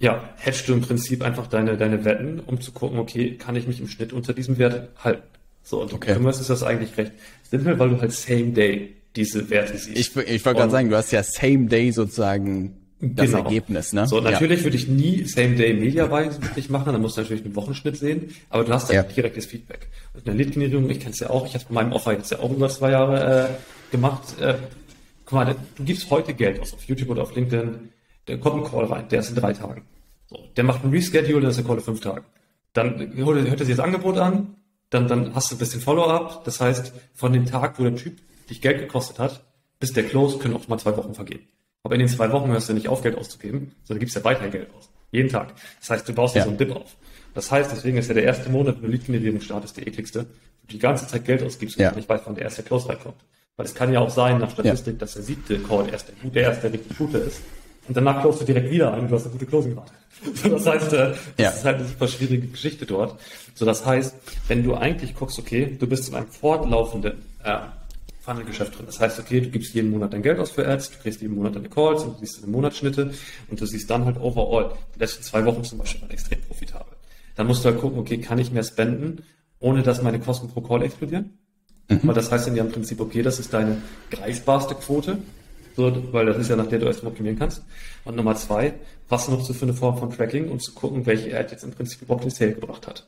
ja, hedgst du im Prinzip einfach deine, deine Wetten, um zu gucken, okay, kann ich mich im Schnitt unter diesem Wert halten? So, und okay. im Commerce ist das eigentlich recht simpel, weil du halt Same Day diese Werte siehst. Ich, ich wollte gerade sagen, du hast ja Same Day sozusagen das genau. Ergebnis, ne? So, natürlich ja. würde ich nie Same Day Media Buying wirklich machen, dann musst du natürlich einen Wochenschnitt sehen, aber du hast ja, direktes Feedback. Und in der Lead-Generierung, ich kenne es ja auch, ich habe bei meinem Offer jetzt ja auch über zwei Jahre äh, gemacht. Äh, guck mal, du gibst heute Geld aus auf YouTube oder auf LinkedIn, da kommt ein Call rein, der ist in drei Tagen. So, der macht einen Reschedule, der ist der Call in fünf Tagen. Dann hört er sich das Angebot an, dann, dann hast du ein bisschen Follow-up, das heißt, von dem Tag, wo der Typ dich Geld gekostet hat, bis der Close können auch mal zwei Wochen vergehen. Aber in den zwei Wochen hörst du nicht auf, Geld auszugeben, sondern gibst ja weiter Geld aus. Jeden Tag. Das heißt, du baust ja so einen Dip auf. Das heißt, deswegen ist ja der erste Monat, wenn du Lead-Generierung startest, der ekligste. Du die ganze Zeit Geld ausgibst und ja. nicht weißt, wann der erste Close reinkommt. Weil es kann ja auch sein, nach Statistik, ja. dass der siebte Call erst der gute, erst der richtig gute ist. Und danach closest du direkt wieder ein und du hast eine gute Closing gemacht. das heißt, äh, das ja. ist halt eine super schwierige Geschichte dort. So, das heißt, wenn du eigentlich guckst, okay, du bist in einem fortlaufenden äh, Funnel-Geschäft drin. Das heißt, okay, du gibst jeden Monat dein Geld aus für Ads, du kriegst jeden Monat deine Calls und du siehst deine Monatsschnitte und du siehst dann halt overall, die letzten zwei Wochen zum Beispiel waren extrem profitabel. Dann musst du halt gucken, okay, kann ich mehr spenden, ohne dass meine Kosten pro Call explodieren? Mhm. Weil das heißt dann ja im Prinzip, okay, das ist deine greifbarste Quote, so, weil das ist ja nach der du erstmal optimieren kannst. Und Nummer zwei, was nutzt du für eine Form von Tracking, um zu gucken, welche Ad jetzt im Prinzip überhaupt den Sale gebracht hat?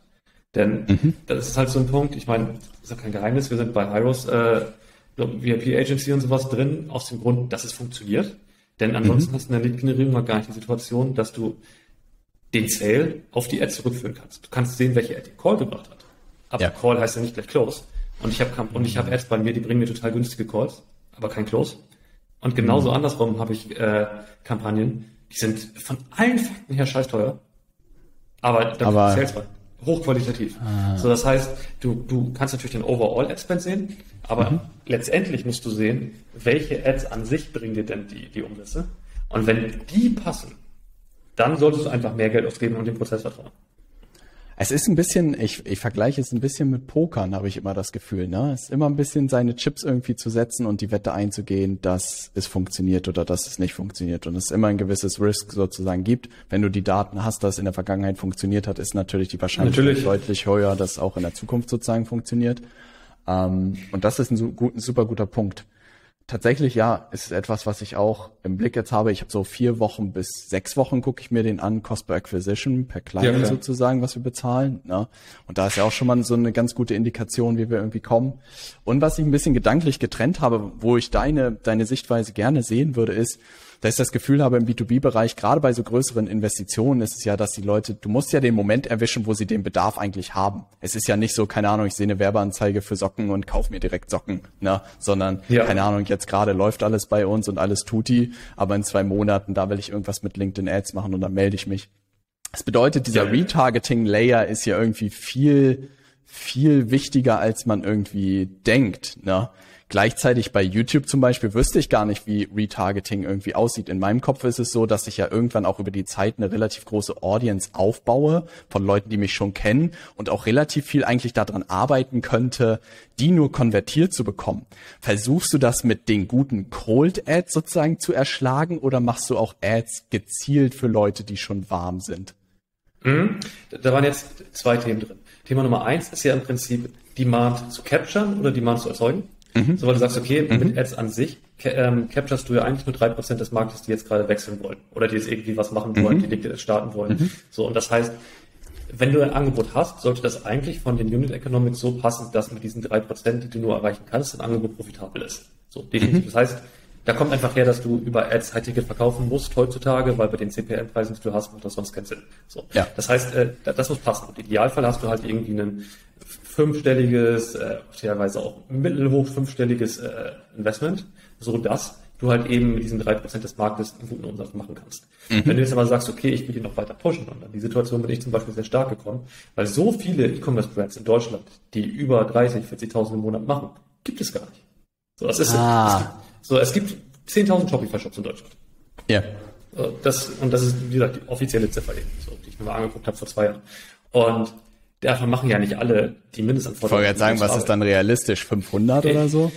Denn mhm. das ist halt so ein Punkt, ich meine, das ist ja kein Geheimnis, wir sind bei Hyros äh, VIP Agency und sowas drin, aus dem Grund, dass es funktioniert. Denn ansonsten mhm. hast du in der Lead-Generierung mal gar nicht die Situation, dass du den Sale auf die Ad zurückführen kannst. Du kannst sehen, welche Ad den Call gebracht hat. Aber ja. Call heißt ja nicht gleich Close. Und ich habe und ich habe Ads bei mir, die bringen mir total günstige Calls, aber kein Close. Und genauso mhm. andersrum habe ich äh, Kampagnen, die sind von allen Fakten her scheiß teuer, aber da aber Sales bei hochqualitativ. Ah. So, das heißt, du, du kannst natürlich den Overall Ad Spend sehen, aber mhm. letztendlich musst du sehen, welche Ads an sich bringen dir denn die, die Umsätze. Und wenn die passen, dann solltest du einfach mehr Geld ausgeben und dem Prozess vertrauen. Es ist ein bisschen, ich, ich vergleiche es ein bisschen mit Pokern, habe ich immer das Gefühl. Ne? Es ist immer ein bisschen seine Chips irgendwie zu setzen und die Wette einzugehen, dass es funktioniert oder dass es nicht funktioniert. Und es immer ein gewisses Risk sozusagen gibt. Wenn du die Daten hast, dass es in der Vergangenheit funktioniert hat, ist natürlich die Wahrscheinlichkeit natürlich. deutlich höher, dass es auch in der Zukunft sozusagen funktioniert. Ähm, und das ist ein, ein super guter Punkt. Tatsächlich ja, ist etwas, was ich auch im Blick jetzt habe. Ich habe so vier Wochen bis sechs Wochen gucke ich mir den an, Cost per Acquisition per Client ja, sozusagen, was wir bezahlen. Ne? Und da ist ja auch schon mal so eine ganz gute Indikation, wie wir irgendwie kommen. Und was ich ein bisschen gedanklich getrennt habe, wo ich deine deine Sichtweise gerne sehen würde, ist, dass ich das Gefühl habe, im B2B-Bereich, gerade bei so größeren Investitionen, ist es ja, dass die Leute, du musst ja den Moment erwischen, wo sie den Bedarf eigentlich haben. Es ist ja nicht so, keine Ahnung, ich sehe eine Werbeanzeige für Socken und kauf mir direkt Socken, ne? sondern, ja. keine Ahnung, jetzt gerade läuft alles bei uns und alles tuti, aber in zwei Monaten, da will ich irgendwas mit LinkedIn Ads machen und dann melde ich mich. Das bedeutet, dieser ja. Retargeting-Layer ist ja irgendwie viel, viel wichtiger, als man irgendwie denkt. Ne? Gleichzeitig bei YouTube zum Beispiel wüsste ich gar nicht, wie Retargeting irgendwie aussieht. In meinem Kopf ist es so, dass ich ja irgendwann auch über die Zeit eine relativ große Audience aufbaue von Leuten, die mich schon kennen und auch relativ viel eigentlich daran arbeiten könnte, die nur konvertiert zu bekommen. Versuchst du das mit den guten Cold Ads sozusagen zu erschlagen oder machst du auch Ads gezielt für Leute, die schon warm sind? Mhm. Da waren jetzt zwei Themen drin. Thema Nummer eins ist ja im Prinzip, Demand zu capturen oder Demand zu erzeugen. Mhm. So, weil du sagst, okay, mhm. mit Ads an sich ähm, capturest du ja eigentlich nur drei Prozent des Marktes, die jetzt gerade wechseln wollen oder die jetzt irgendwie was machen wollen, mhm. die LinkedIn starten wollen. Mhm. So, und das heißt, wenn du ein Angebot hast, sollte das eigentlich von den Unit Economics so passen, dass mit diesen drei Prozent, die du nur erreichen kannst, ein Angebot profitabel ist. So, definitiv. Mhm. Das heißt, da kommt einfach her, dass du über Ads High-Ticket verkaufen musst heutzutage, weil bei den CPM-Preisen, die du hast, macht das sonst keinen Sinn. So. Ja. Das heißt, äh, das muss passen. Und im Idealfall hast du halt irgendwie ein fünfstelliges, äh, teilweise auch mittelhoch fünfstelliges äh, Investment, so dass du halt eben mit diesen drei Prozent des Marktes einen guten Umsatz machen kannst. Mhm. Wenn du jetzt aber sagst, okay, ich will die noch weiter pushen, und dann die Situation bin ich zum Beispiel sehr stark gekommen, weil so viele E-Commerce-Brands in Deutschland, die über 30, 40.000 im Monat machen, gibt es gar nicht. So, das ist, ah. es gibt, so, es gibt 10.000 Shopify-Shops in Deutschland. Ja. Das, und das ist, wie gesagt, die offizielle Ziffer eben, so, die ich mir mal angeguckt habe vor zwei Jahren. Und davon machen ja nicht alle die Mindestanforderungen. Ich wollte jetzt sagen, was ist dann realistisch? 500 oder so?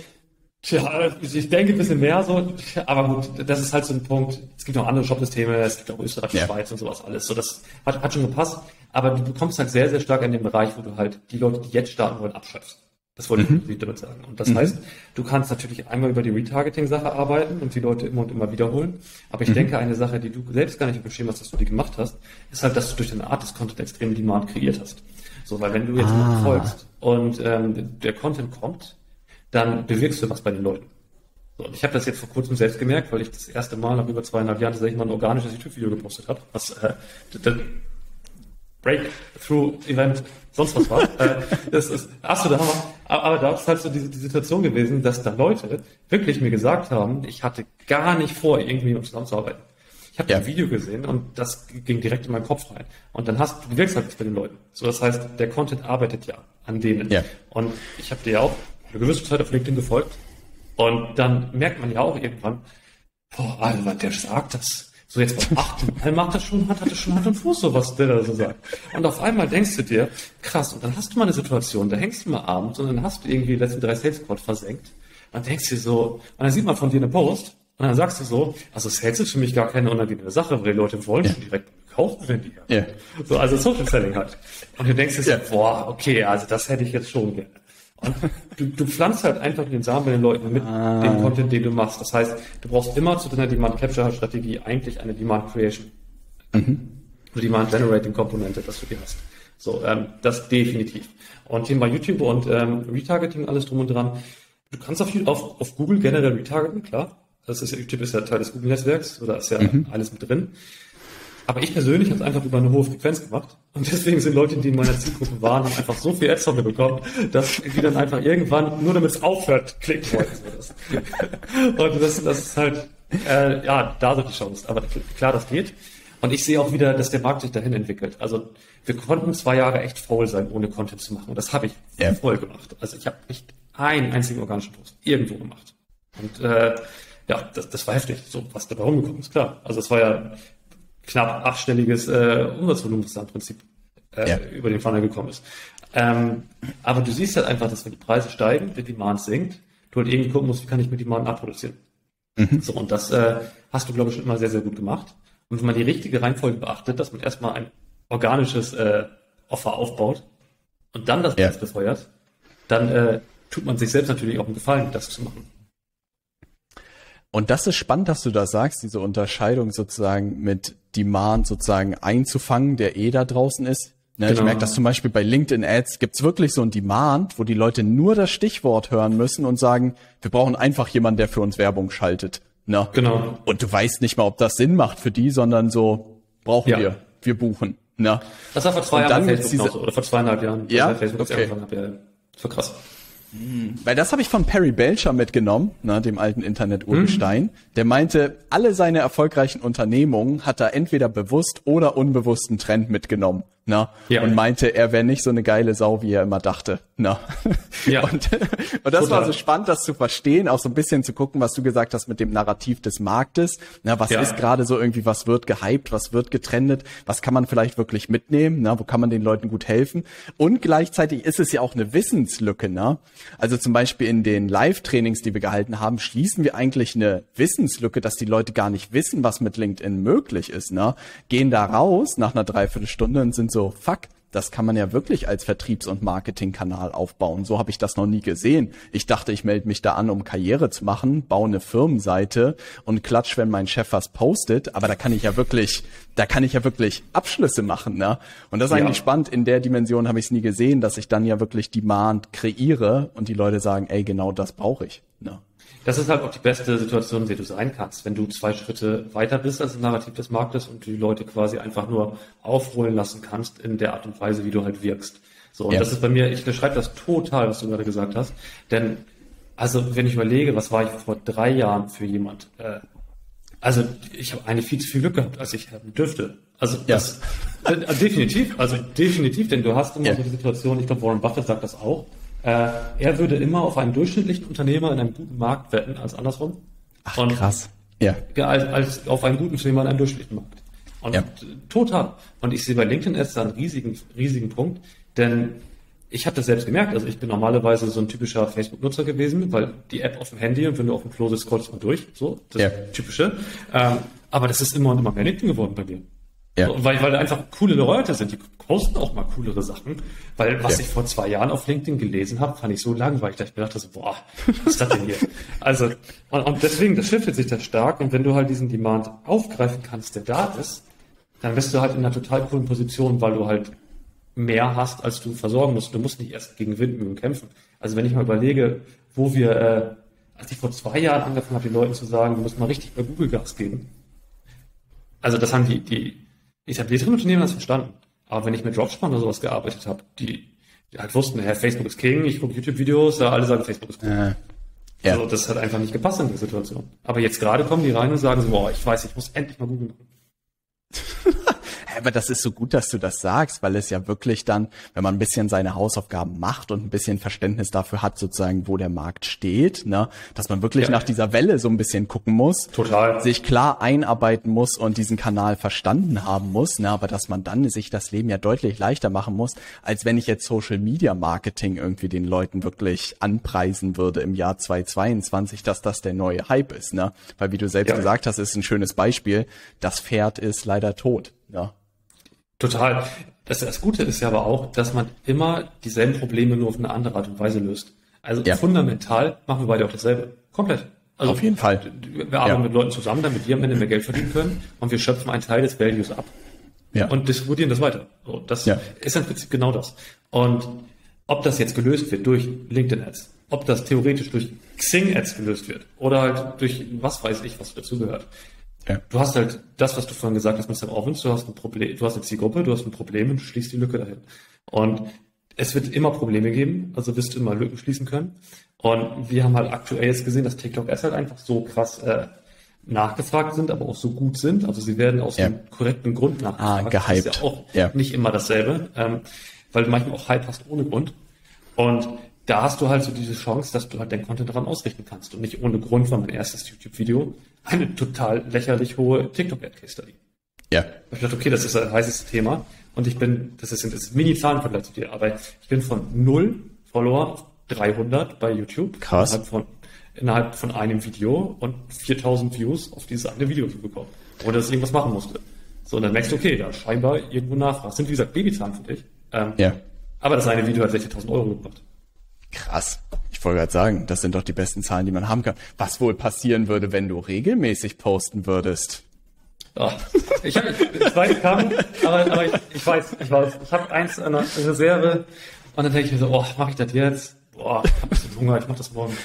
Tja, ich denke ein bisschen mehr so, aber gut, das ist halt so ein Punkt. Es gibt noch andere Shop-Systeme, es gibt auch Österreich, ja. Schweiz und sowas alles. So, das hat, hat schon gepasst. Aber du bekommst halt sehr, sehr stark in dem Bereich, wo du halt die Leute, die jetzt starten wollen, abschöpfst. Das wollte mhm. ich damit sagen. Und das mhm. heißt, du kannst natürlich einmal über die Retargeting-Sache arbeiten und die Leute immer und immer wiederholen. Aber ich mhm. denke, eine Sache, die du selbst gar nicht im Schema hast, dass du die gemacht hast, ist halt, dass du durch deine Art des Content extrem Demand kreiert hast. So, weil wenn du jetzt ah. folgst und ähm, der Content kommt, dann bewirkst du was bei den Leuten. So, und ich habe das jetzt vor kurzem selbst gemerkt, weil ich das erste Mal nach über zweieinhalb Jahren tatsächlich mal ein organisches YouTube-Video gepostet habe, was äh, Breakthrough-Event sonst was war. äh, das ist absolut Hammer. Aber, aber da ist halt so die, die Situation gewesen, dass da Leute wirklich mir gesagt haben, ich hatte gar nicht vor, irgendwie mit zusammenzuarbeiten. Ich habe ja. ein Video gesehen und das ging direkt in meinen Kopf rein. Und dann hast du wirkst halt bei den Leuten. So, das heißt, der Content arbeitet ja an denen. Ja. Und ich habe dir ja auch eine gewisse Zeit auf LinkedIn gefolgt. Und dann merkt man ja auch irgendwann, boah, Alter, der sagt das. So jetzt beim achten Mal macht das schon, hat, hat das schon Hand und Fuß, so was der da so sagt. Und auf einmal denkst du dir, krass, und dann hast du mal eine Situation, da hängst du mal abends und dann hast du irgendwie die letzten drei Sales Squad versenkt. Und denkst dir so, und dann sieht man von dir eine Post, und dann sagst du so, also Sales ist für mich gar keine unangenehme Sache, weil die Leute wollen ja. schon direkt kaufen, wenn die ja. So, also Social Selling halt. Und du denkst dir so, ja. boah, okay, also das hätte ich jetzt schon gerne. Und du, du pflanzt halt einfach den Samen bei den Leuten mit ah. dem Content, den du machst. Das heißt, du brauchst immer zu deiner Demand Capture Strategie eigentlich eine Demand Creation. Mhm. Eine Demand Generating Komponente, dass du die hast. So, ähm, das definitiv. Und Thema YouTube und ähm, Retargeting, alles drum und dran. Du kannst auf, auf, auf Google generell retargeten, klar. Das ist ja, YouTube ist ja Teil des Google-Netzwerks, oder ist ja mhm. alles mit drin. Aber ich persönlich habe es einfach über eine hohe Frequenz gemacht. Und deswegen sind Leute, die in meiner Zielgruppe waren, haben einfach so viel Ads von mir bekommen, dass die dann einfach irgendwann, nur damit es aufhört, klicken wollten. Und das, das ist halt, äh, ja, da sind die Chance. Aber klar, das geht. Und ich sehe auch wieder, dass der Markt sich dahin entwickelt. Also wir konnten zwei Jahre echt faul sein, ohne Content zu machen. Und das habe ich ja. voll gemacht. Also ich habe nicht einen einzigen organischen Post irgendwo gemacht. Und äh, ja, das, das war heftig, so was dabei rumgekommen ist, klar. Also es war ja knapp achtstelliges äh, Umsatzvolumen, das da im Prinzip äh, ja. über den Funnel gekommen ist. Ähm, aber du siehst halt einfach, dass wenn die Preise steigen, wenn die Demand sinkt, du halt irgendwie gucken musst, wie kann ich mit Demand nachproduzieren. Mhm. So, und das äh, hast du, glaube ich, schon immer sehr, sehr gut gemacht. Und wenn man die richtige Reihenfolge beachtet, dass man erstmal ein organisches äh, Offer aufbaut und dann das ja. befeuert, dann äh, tut man sich selbst natürlich auch einen Gefallen, das zu machen. Und das ist spannend, dass du da sagst, diese Unterscheidung sozusagen mit Demand sozusagen einzufangen, der eh da draußen ist. Ne, genau. Ich merke das zum Beispiel bei LinkedIn Ads gibt's wirklich so ein Demand, wo die Leute nur das Stichwort hören müssen und sagen, wir brauchen einfach jemanden, der für uns Werbung schaltet. Ne? Genau. Und du weißt nicht mal, ob das Sinn macht für die, sondern so brauchen ja. wir, wir buchen. Ne? Das war vor zwei Jahren bei Facebook diese... oder vor zweieinhalb Jahren. Ja, Facebook okay. Hab, ja. Das war krass. Weil das habe ich von Perry Belcher mitgenommen, ne, dem alten Internet-Urgestein. Mhm. Der meinte, alle seine erfolgreichen Unternehmungen hat er entweder bewusst oder unbewusst einen Trend mitgenommen. Ne? Ja. Und meinte, er wäre nicht so eine geile Sau, wie er immer dachte. Ne? Ja. Und, und das Total. war so spannend, das zu verstehen, auch so ein bisschen zu gucken, was du gesagt hast mit dem Narrativ des Marktes. Ne? Was ja. ist gerade so irgendwie, was wird gehypt, was wird getrendet, was kann man vielleicht wirklich mitnehmen, ne? wo kann man den Leuten gut helfen. Und gleichzeitig ist es ja auch eine Wissenslücke. Ne? Also zum Beispiel in den Live-Trainings, die wir gehalten haben, schließen wir eigentlich eine Wissenslücke, dass die Leute gar nicht wissen, was mit LinkedIn möglich ist. Ne? Gehen da raus nach einer Dreiviertelstunde und sind so, fuck, das kann man ja wirklich als Vertriebs- und Marketingkanal aufbauen. So habe ich das noch nie gesehen. Ich dachte, ich melde mich da an, um Karriere zu machen, baue eine Firmenseite und klatsch, wenn mein Chef was postet. Aber da kann ich ja wirklich, da kann ich ja wirklich Abschlüsse machen. Ne? Und das ist eigentlich ja. spannend. In der Dimension habe ich es nie gesehen, dass ich dann ja wirklich Demand kreiere und die Leute sagen, ey, genau das brauche ich. Das ist halt auch die beste Situation, in der du sein kannst, wenn du zwei Schritte weiter bist als das Narrativ des Marktes und die Leute quasi einfach nur aufholen lassen kannst in der Art und Weise, wie du halt wirkst. So, und ja. das ist bei mir, ich beschreibe das total, was du gerade gesagt hast. Denn, also, wenn ich überlege, was war ich vor drei Jahren für jemand? Äh, also, ich habe eine viel zu viel Glück gehabt, als ich haben dürfte. Also, ja. das, äh, definitiv, also definitiv, denn du hast immer ja. so die Situation, ich glaube, Warren Buffett sagt das auch, äh, er würde immer auf einen durchschnittlichen Unternehmer in einem guten Markt wetten als andersrum. Ach, und, krass. Ja. Als, als auf einen guten Unternehmer in einem durchschnittlichen Markt. Und ja. total. Und ich sehe bei LinkedIn jetzt da einen riesigen, riesigen Punkt, denn ich habe das selbst gemerkt. Also ich bin normalerweise so ein typischer Facebook-Nutzer gewesen, weil die App auf dem Handy und wenn du auf dem Klo sitzt, scrollst du durch. So, das ja. typische. Ähm, aber das ist immer und immer mehr LinkedIn geworden bei mir. Ja. Weil, weil da einfach coole Leute sind, die posten auch mal coolere Sachen. Weil was ja. ich vor zwei Jahren auf LinkedIn gelesen habe, fand ich so langweilig, dass ich mir dachte so, boah, was ist das denn hier? also, und, und deswegen, das shiftet sich da stark. Und wenn du halt diesen Demand aufgreifen kannst, der da ist, dann bist du halt in einer total coolen Position, weil du halt mehr hast, als du versorgen musst. Du musst nicht erst gegen Windmühlen kämpfen. Also wenn ich mal überlege, wo wir, äh, als ich vor zwei Jahren angefangen habe, den Leuten zu sagen, du musst mal richtig bei Google Gas geben. Also das haben die, die etablierteren Unternehmen das verstanden. Aber wenn ich mit Dropspawn oder sowas gearbeitet habe, die, die halt wussten, Herr, Facebook ist King, ich gucke YouTube-Videos, alle sagen, Facebook ist King. Äh, ja. Also das hat einfach nicht gepasst in der Situation. Aber jetzt gerade kommen die rein und sagen so, boah, ich weiß, ich muss endlich mal Google machen. aber das ist so gut, dass du das sagst, weil es ja wirklich dann, wenn man ein bisschen seine Hausaufgaben macht und ein bisschen Verständnis dafür hat, sozusagen, wo der Markt steht, ne, dass man wirklich ja. nach dieser Welle so ein bisschen gucken muss, Total. sich klar einarbeiten muss und diesen Kanal verstanden haben muss, ne, aber dass man dann sich das Leben ja deutlich leichter machen muss, als wenn ich jetzt Social Media Marketing irgendwie den Leuten wirklich anpreisen würde im Jahr 2022, dass das der neue Hype ist, ne, weil wie du selbst ja. gesagt hast, ist ein schönes Beispiel, das Pferd ist leider tot, ja. Total. Das, das Gute ist ja aber auch, dass man immer dieselben Probleme nur auf eine andere Art und Weise löst. Also ja. fundamental machen wir beide auch dasselbe. Komplett. Also auf jeden Fall. Wir arbeiten ja. mit Leuten zusammen, damit wir am Ende mehr Geld verdienen können und wir schöpfen einen Teil des Values ab. Ja. Und distributieren das weiter. So, das ja. ist im Prinzip genau das. Und ob das jetzt gelöst wird durch LinkedIn-Ads, ob das theoretisch durch Xing-Ads gelöst wird oder halt durch was weiß ich, was dazugehört, ja. Du hast halt das, was du vorhin gesagt hast, Mr. Owens, du hast ein Problem, du hast eine Zielgruppe, du hast ein Problem und du schließt die Lücke dahin. Und es wird immer Probleme geben, also wirst du immer Lücken schließen können. Und wir haben halt aktuell jetzt gesehen, dass TikTok Ads halt einfach so krass äh, nachgefragt sind, aber auch so gut sind. Also sie werden aus ja. dem korrekten Grund nachgefragt. Ah, gehypt. Das ist ja auch ja. nicht immer dasselbe, ähm, weil du manchmal auch Hype hast ohne Grund. Und da hast du halt so diese Chance, dass du halt dein Content daran ausrichten kannst. Und nicht ohne Grund war mein erstes YouTube-Video eine total lächerlich hohe TikTok-Ad-Case-Study. Ja. Ich dachte, okay, das ist ein heißes Thema. Und ich bin, das ist, das ist mini-Zahlen Vergleich zu dir, aber ich bin von null Follower auf 300 bei YouTube. Krass. Innerhalb von, innerhalb von einem Video und 4000 Views auf dieses eine Video zu bekommen. Ohne dass ich irgendwas machen musste. So, und dann merkst du, okay, da scheinbar irgendwo Nachfrage. Das sind, wie gesagt, Babyzahlen für dich. Ähm, ja. Aber das eine Video hat 60.000 Euro gebracht. Krass. Wollte gerade sagen, das sind doch die besten Zahlen, die man haben kann. Was wohl passieren würde, wenn du regelmäßig posten würdest? Oh, ich, ich weiß kaum, aber, aber ich, ich weiß, ich weiß. Ich habe eins in der Reserve und dann denke ich mir so, oh, mache ich das jetzt? Boah, ich habe ein bisschen Hunger, ich mache das morgen.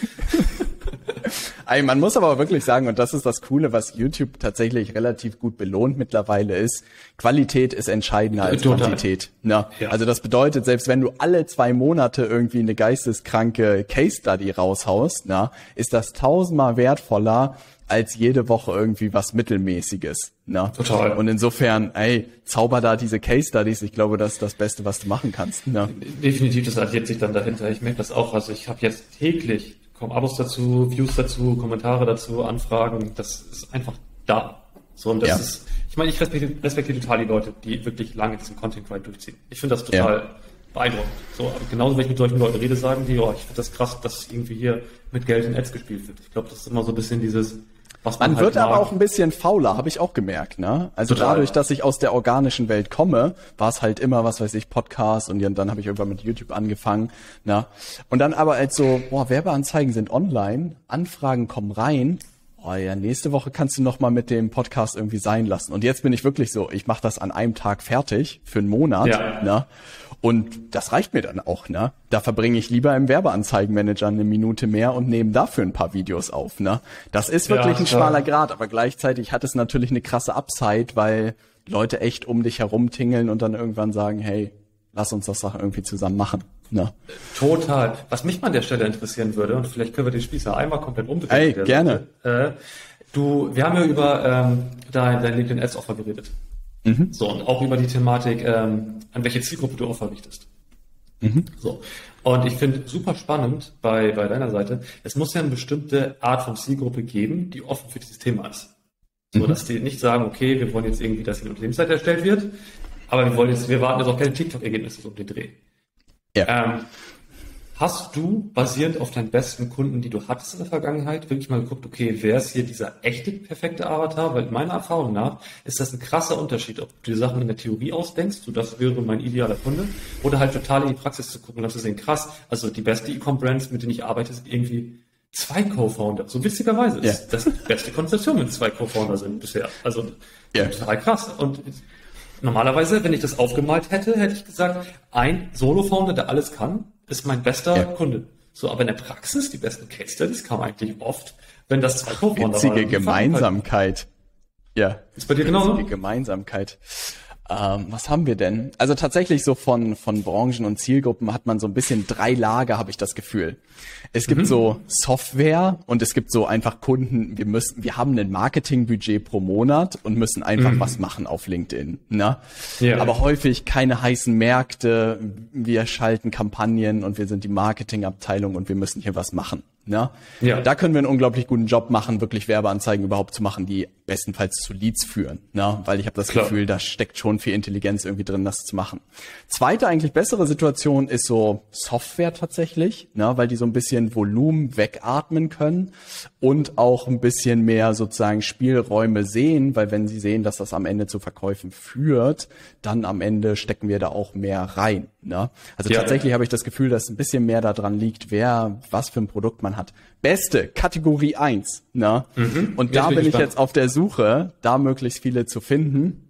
Ey, man muss aber wirklich sagen, und das ist das Coole, was YouTube tatsächlich relativ gut belohnt mittlerweile ist, Qualität ist entscheidender als Total. Quantität. Ne? Ja. Also das bedeutet, selbst wenn du alle zwei Monate irgendwie eine geisteskranke Case Study raushaust, na, ist das tausendmal wertvoller, als jede Woche irgendwie was Mittelmäßiges. Ne? Total. Und insofern, ey, zauber da diese Case Studies. Ich glaube, das ist das Beste, was du machen kannst. Ne? Definitiv, das addiert sich dann dahinter. Ich merke das auch. Also ich habe jetzt täglich kommen Abos dazu, Views dazu, Kommentare dazu, Anfragen. Das ist einfach da. So, und das ja. ist, ich meine, ich respektiere, respektiere total die Leute, die wirklich lange diesen Content Grind durchziehen. Ich finde das total ja. beeindruckend. So, aber genauso, wenn ich mit solchen Leuten rede, sagen die, oh, ich finde das krass, dass irgendwie hier mit Geld in Ads gespielt wird. Ich glaube, das ist immer so ein bisschen dieses, Was man, man halt wird mag. aber auch ein bisschen fauler, habe ich auch gemerkt. Ne? Also Total. dadurch, dass ich aus der organischen Welt komme, war es halt immer, was weiß ich, Podcast und dann habe ich irgendwann mit YouTube angefangen. Ne? Und dann aber als so, boah, Werbeanzeigen sind online, Anfragen kommen rein. Oh ja, nächste Woche kannst du noch mal mit dem Podcast irgendwie sein lassen. Und jetzt bin ich wirklich so, ich mache das an einem Tag fertig für einen Monat. Ja. Ne? Und das reicht mir dann auch, ne? Da verbringe ich lieber im Werbeanzeigenmanager eine Minute mehr und nehme dafür ein paar Videos auf, ne? Das ist wirklich ja, ein schmaler Grad, aber gleichzeitig hat es natürlich eine krasse Upside, weil Leute echt um dich herum tingeln und dann irgendwann sagen, hey, lass uns das Sache irgendwie zusammen machen. Ne? Total. Was mich mal an der Stelle interessieren würde, und vielleicht können wir den Spießer einmal komplett umdrehen. Hey, gerne. Äh, du, wir haben ja über ähm, dein, dein LinkedIn Ads Offer geredet. Mhm. So, und auch über die Thematik, ähm, an welche Zielgruppe du Offer richtest. Mhm. So. Und ich finde super spannend bei, bei deiner Seite, es muss ja eine bestimmte Art von Zielgruppe geben, die offen für dieses Thema ist. So, mhm. dass die nicht sagen, okay, wir wollen jetzt irgendwie, dass hier eine Unternehmensseite erstellt wird, aber wir wollen jetzt, wir warten jetzt auch keine TikTok-Ergebnisse um den Dreh. Ja. Ähm, Hast du, basierend auf deinen besten Kunden, die du hattest in der Vergangenheit, wirklich mal geguckt, okay, wer ist hier dieser echte perfekte Avatar? Weil meiner Erfahrung nach ist das ein krasser Unterschied, ob du die Sachen in der Theorie ausdenkst, so das wäre mein idealer Kunde, oder halt total in die Praxis zu gucken und dann zu sehen, krass, also die beste E-Com-Brands, mit denen ich arbeite, sind irgendwie zwei Co-Founder. So witzigerweise ja. ist das die beste Konzeption, wenn zwei Co-Founder sind bisher. Also ja. total krass. Und normalerweise, wenn ich das aufgemalt hätte, hätte ich gesagt, ein Solo-Founder, der alles kann, ist mein bester ja. Kunde. So, aber in der Praxis, die besten Case Studies kamen eigentlich oft, wenn das zwei Co-Founder waren. Witzige Gemeinsamkeit. Ja. Ist bei dir genauso? Gemeinsamkeit. Ähm, was haben wir denn? Also tatsächlich so von, von Branchen und Zielgruppen hat man so ein bisschen drei Lager, habe ich das Gefühl. Es gibt mhm. so Software und es gibt so einfach Kunden, wir müssen, wir haben ein Marketingbudget pro Monat und müssen einfach mhm. was machen auf LinkedIn. Ne? Ja. Aber häufig keine heißen Märkte, wir schalten Kampagnen und wir sind die Marketingabteilung und wir müssen hier was machen. Ne? Ja. Da können wir einen unglaublich guten Job machen, wirklich Werbeanzeigen überhaupt zu machen, die bestenfalls zu Leads führen. Ne? Weil ich habe das Klar. Gefühl, da steckt schon viel Intelligenz irgendwie drin, das zu machen. Zweite eigentlich bessere Situation ist so Software tatsächlich, ne? weil die so ein bisschen Volumen wegatmen können und auch ein bisschen mehr sozusagen Spielräume sehen, weil wenn sie sehen, dass das am Ende zu Verkäufen führt, dann am Ende stecken wir da auch mehr rein. Ne? Also ja. tatsächlich habe ich das Gefühl, dass ein bisschen mehr daran liegt, wer was für ein Produkt man hat. Beste Kategorie eins. Ne? Mhm. Und da bin, bin ich jetzt auf der Suche, da möglichst viele zu finden,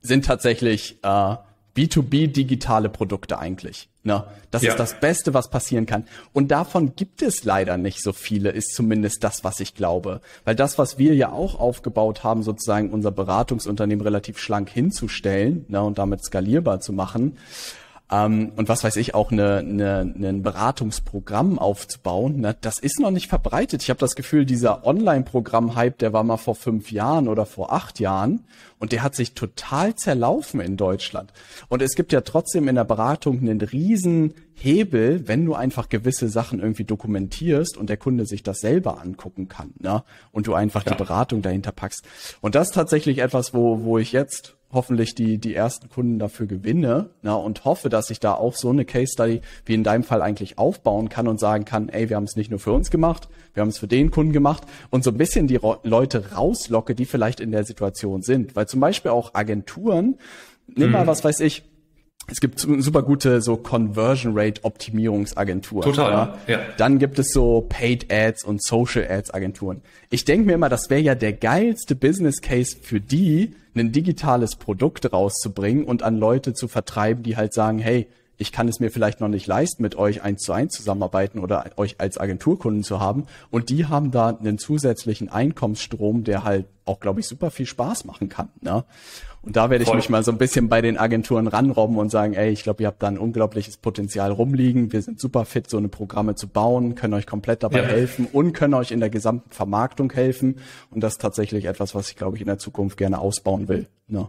sind tatsächlich äh, B2B digitale Produkte eigentlich. Ne? Das ja. ist das Beste, was passieren kann. Und davon gibt es leider nicht so viele, ist zumindest das, was ich glaube. Weil das, was wir ja auch aufgebaut haben, sozusagen unser Beratungsunternehmen relativ schlank hinzustellen ne, und damit skalierbar zu machen, ähm, und was weiß ich, auch eine, eine, ein Beratungsprogramm aufzubauen, ne, das ist noch nicht verbreitet. Ich habe das Gefühl, dieser Online-Programm-Hype, der war mal vor fünf Jahren oder vor acht Jahren und der hat sich total zerlaufen in Deutschland. Und es gibt ja trotzdem in der Beratung einen riesen Hebel, wenn du einfach gewisse Sachen irgendwie dokumentierst und der Kunde sich das selber angucken kann, ne? Und du einfach ja. die Beratung dahinter packst. Und das ist tatsächlich etwas, wo, wo ich jetzt hoffentlich die, die ersten Kunden dafür gewinne na, und hoffe, dass ich da auch so eine Case Study wie in deinem Fall eigentlich aufbauen kann und sagen kann, ey, wir haben es nicht nur für uns gemacht, wir haben es für den Kunden gemacht und so ein bisschen die Leute rauslocke, die vielleicht in der Situation sind. Weil zum Beispiel auch Agenturen, nimm mhm. mal was weiß ich, es gibt super gute so Conversion Rate Optimierungsagenturen. Total. Ja? ja. Dann gibt es so Paid Ads und Social Ads Agenturen. Ich denke mir immer, das wäre ja der geilste Business Case für die, ein digitales Produkt rauszubringen und an Leute zu vertreiben, die halt sagen, hey, ich kann es mir vielleicht noch nicht leisten, mit euch eins zu eins zusammenarbeiten oder euch als Agenturkunden zu haben. Und die haben da einen zusätzlichen Einkommensstrom, der halt auch, glaube ich, super viel Spaß machen kann. Ne? Und da werde ich Voll. mich mal so ein bisschen bei den Agenturen ranrobben und sagen, ey, ich glaube, ihr habt da ein unglaubliches Potenzial rumliegen. Wir sind super fit, so eine Programme zu bauen, können euch komplett dabei ja. helfen und können euch in der gesamten Vermarktung helfen. Und das ist tatsächlich etwas, was ich, glaube ich, in der Zukunft gerne ausbauen will. Ne?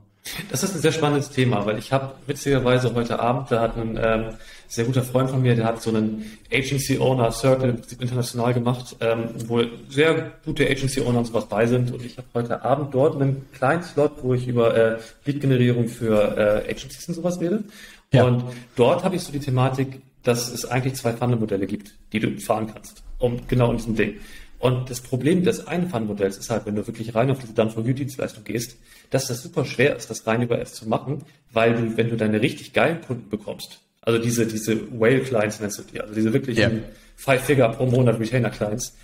Das ist ein sehr spannendes Thema, weil ich habe witzigerweise heute Abend, da hat ein ähm, sehr guter Freund von mir, der hat so einen Agency Owner Circle international gemacht, ähm, wo sehr gute Agency Owner und sowas bei sind. Und ich habe heute Abend dort einen kleinen Slot, wo ich über äh, Lead-Generierung für äh, Agencies und sowas rede. Ja. Und dort habe ich so die Thematik, dass es eigentlich zwei Funnel-Modelle gibt, die du fahren kannst. Um genau in diesem Ding. Und das Problem des Einfahrmodells ist halt, wenn du wirklich rein auf diese Done-for-You-Dienstleistung gehst, dass das super schwer ist, das rein über Apps zu machen, weil du, wenn du deine richtig geilen Kunden bekommst, also diese, diese Whale-Clients nennst du die, also diese wirklich yeah. Five-Figure pro Monat Retainer-Clients,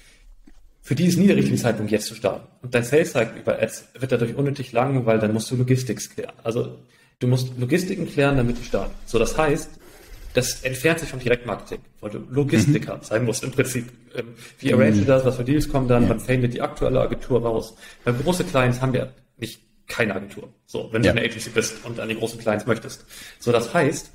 für die ist nie der richtige Zeitpunkt, jetzt zu starten. Und dein Sales-Cycle über Ads wird dadurch unnötig lang, weil dann musst du Logistics klären. Also du musst Logistiken klären, damit die starten. So, das heißt, das entfernt sich vom Direktmarketing, weil du Logistiker mhm. sein musst im Prinzip. Ähm, wie arrange das, was für Deals kommen dann, ja. wann die aktuelle Agentur raus. Bei große Clients haben wir nicht keine Agentur. So, wenn ja. du eine Agency bist und an die großen Clients möchtest. So, das heißt,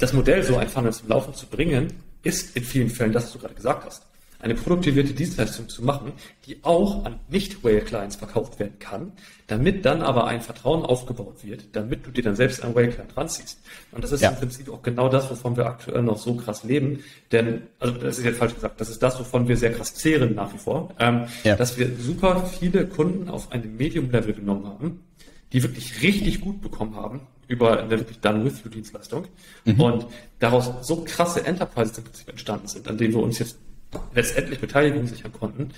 das Modell, so ein Funnel zum Laufen zu bringen, ist in vielen Fällen das, was du gerade gesagt hast eine produktivierte Dienstleistung zu machen, die auch an Nicht-Whale-Clients verkauft werden kann, damit dann aber ein Vertrauen aufgebaut wird, damit du dir dann selbst einen Whale-Client ranziehst. Und das ist ja. im Prinzip auch genau das, wovon wir aktuell noch so krass leben. Denn, also das ist jetzt falsch gesagt, das ist das, wovon wir sehr krass zehren nach wie vor, ähm, ja. dass wir super viele Kunden auf einem Medium-Level genommen haben, die wirklich richtig gut bekommen haben über eine wirklich Done-with-You-Dienstleistung mhm. und daraus so krasse Enterprises im Prinzip entstanden sind, an denen wir uns jetzt letztendlich Beteiligung sichern konnten,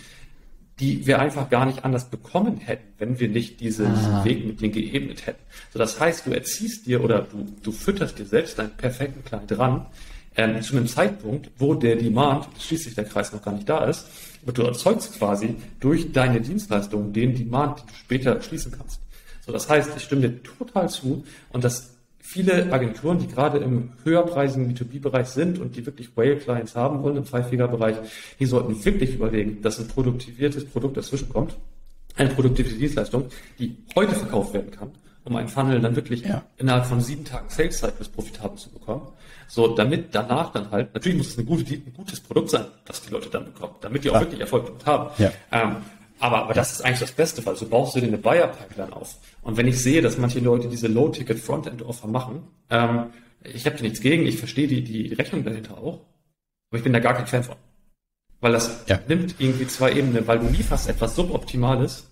die wir einfach gar nicht anders bekommen hätten, wenn wir nicht diesen ah. Weg mit denen geebnet hätten. So, das heißt, du erziehst dir oder du, du fütterst dir selbst deinen perfekten Client ran, ähm, zu einem Zeitpunkt, wo der Demand, schließlich der Kreis noch gar nicht da ist, aber du erzeugst quasi durch deine Dienstleistungen den Demand, den du später schließen kannst. So, das heißt, ich stimme dir total zu und das viele Agenturen, die gerade im höherpreisigen B2B-Bereich sind und die wirklich Whale-Clients haben wollen im Five-Figure-Bereich, die sollten wirklich überlegen, dass ein produktiviertes Produkt dazwischen kommt, eine produktive Dienstleistung, die heute verkauft werden kann, um einen Funnel dann wirklich ja. innerhalb von sieben Tagen Sales Cycles profitabel zu bekommen. So, damit danach dann halt, natürlich muss es eine gute, ein gutes Produkt sein, das die Leute dann bekommen, damit die auch ja. wirklich Erfolg damit haben. Ja. Ähm, aber, aber das ist eigentlich das Beste, weil so baust du dir eine Buyer-Pipeline auf. Und wenn ich sehe, dass manche Leute diese Low-Ticket Frontend-Offer machen, ähm, ich habe da nichts gegen, ich verstehe die, die Rechnung dahinter auch, aber ich bin da gar kein Fan von. Weil das ja. nimmt irgendwie zwei Ebenen, weil du lieferst etwas Suboptimales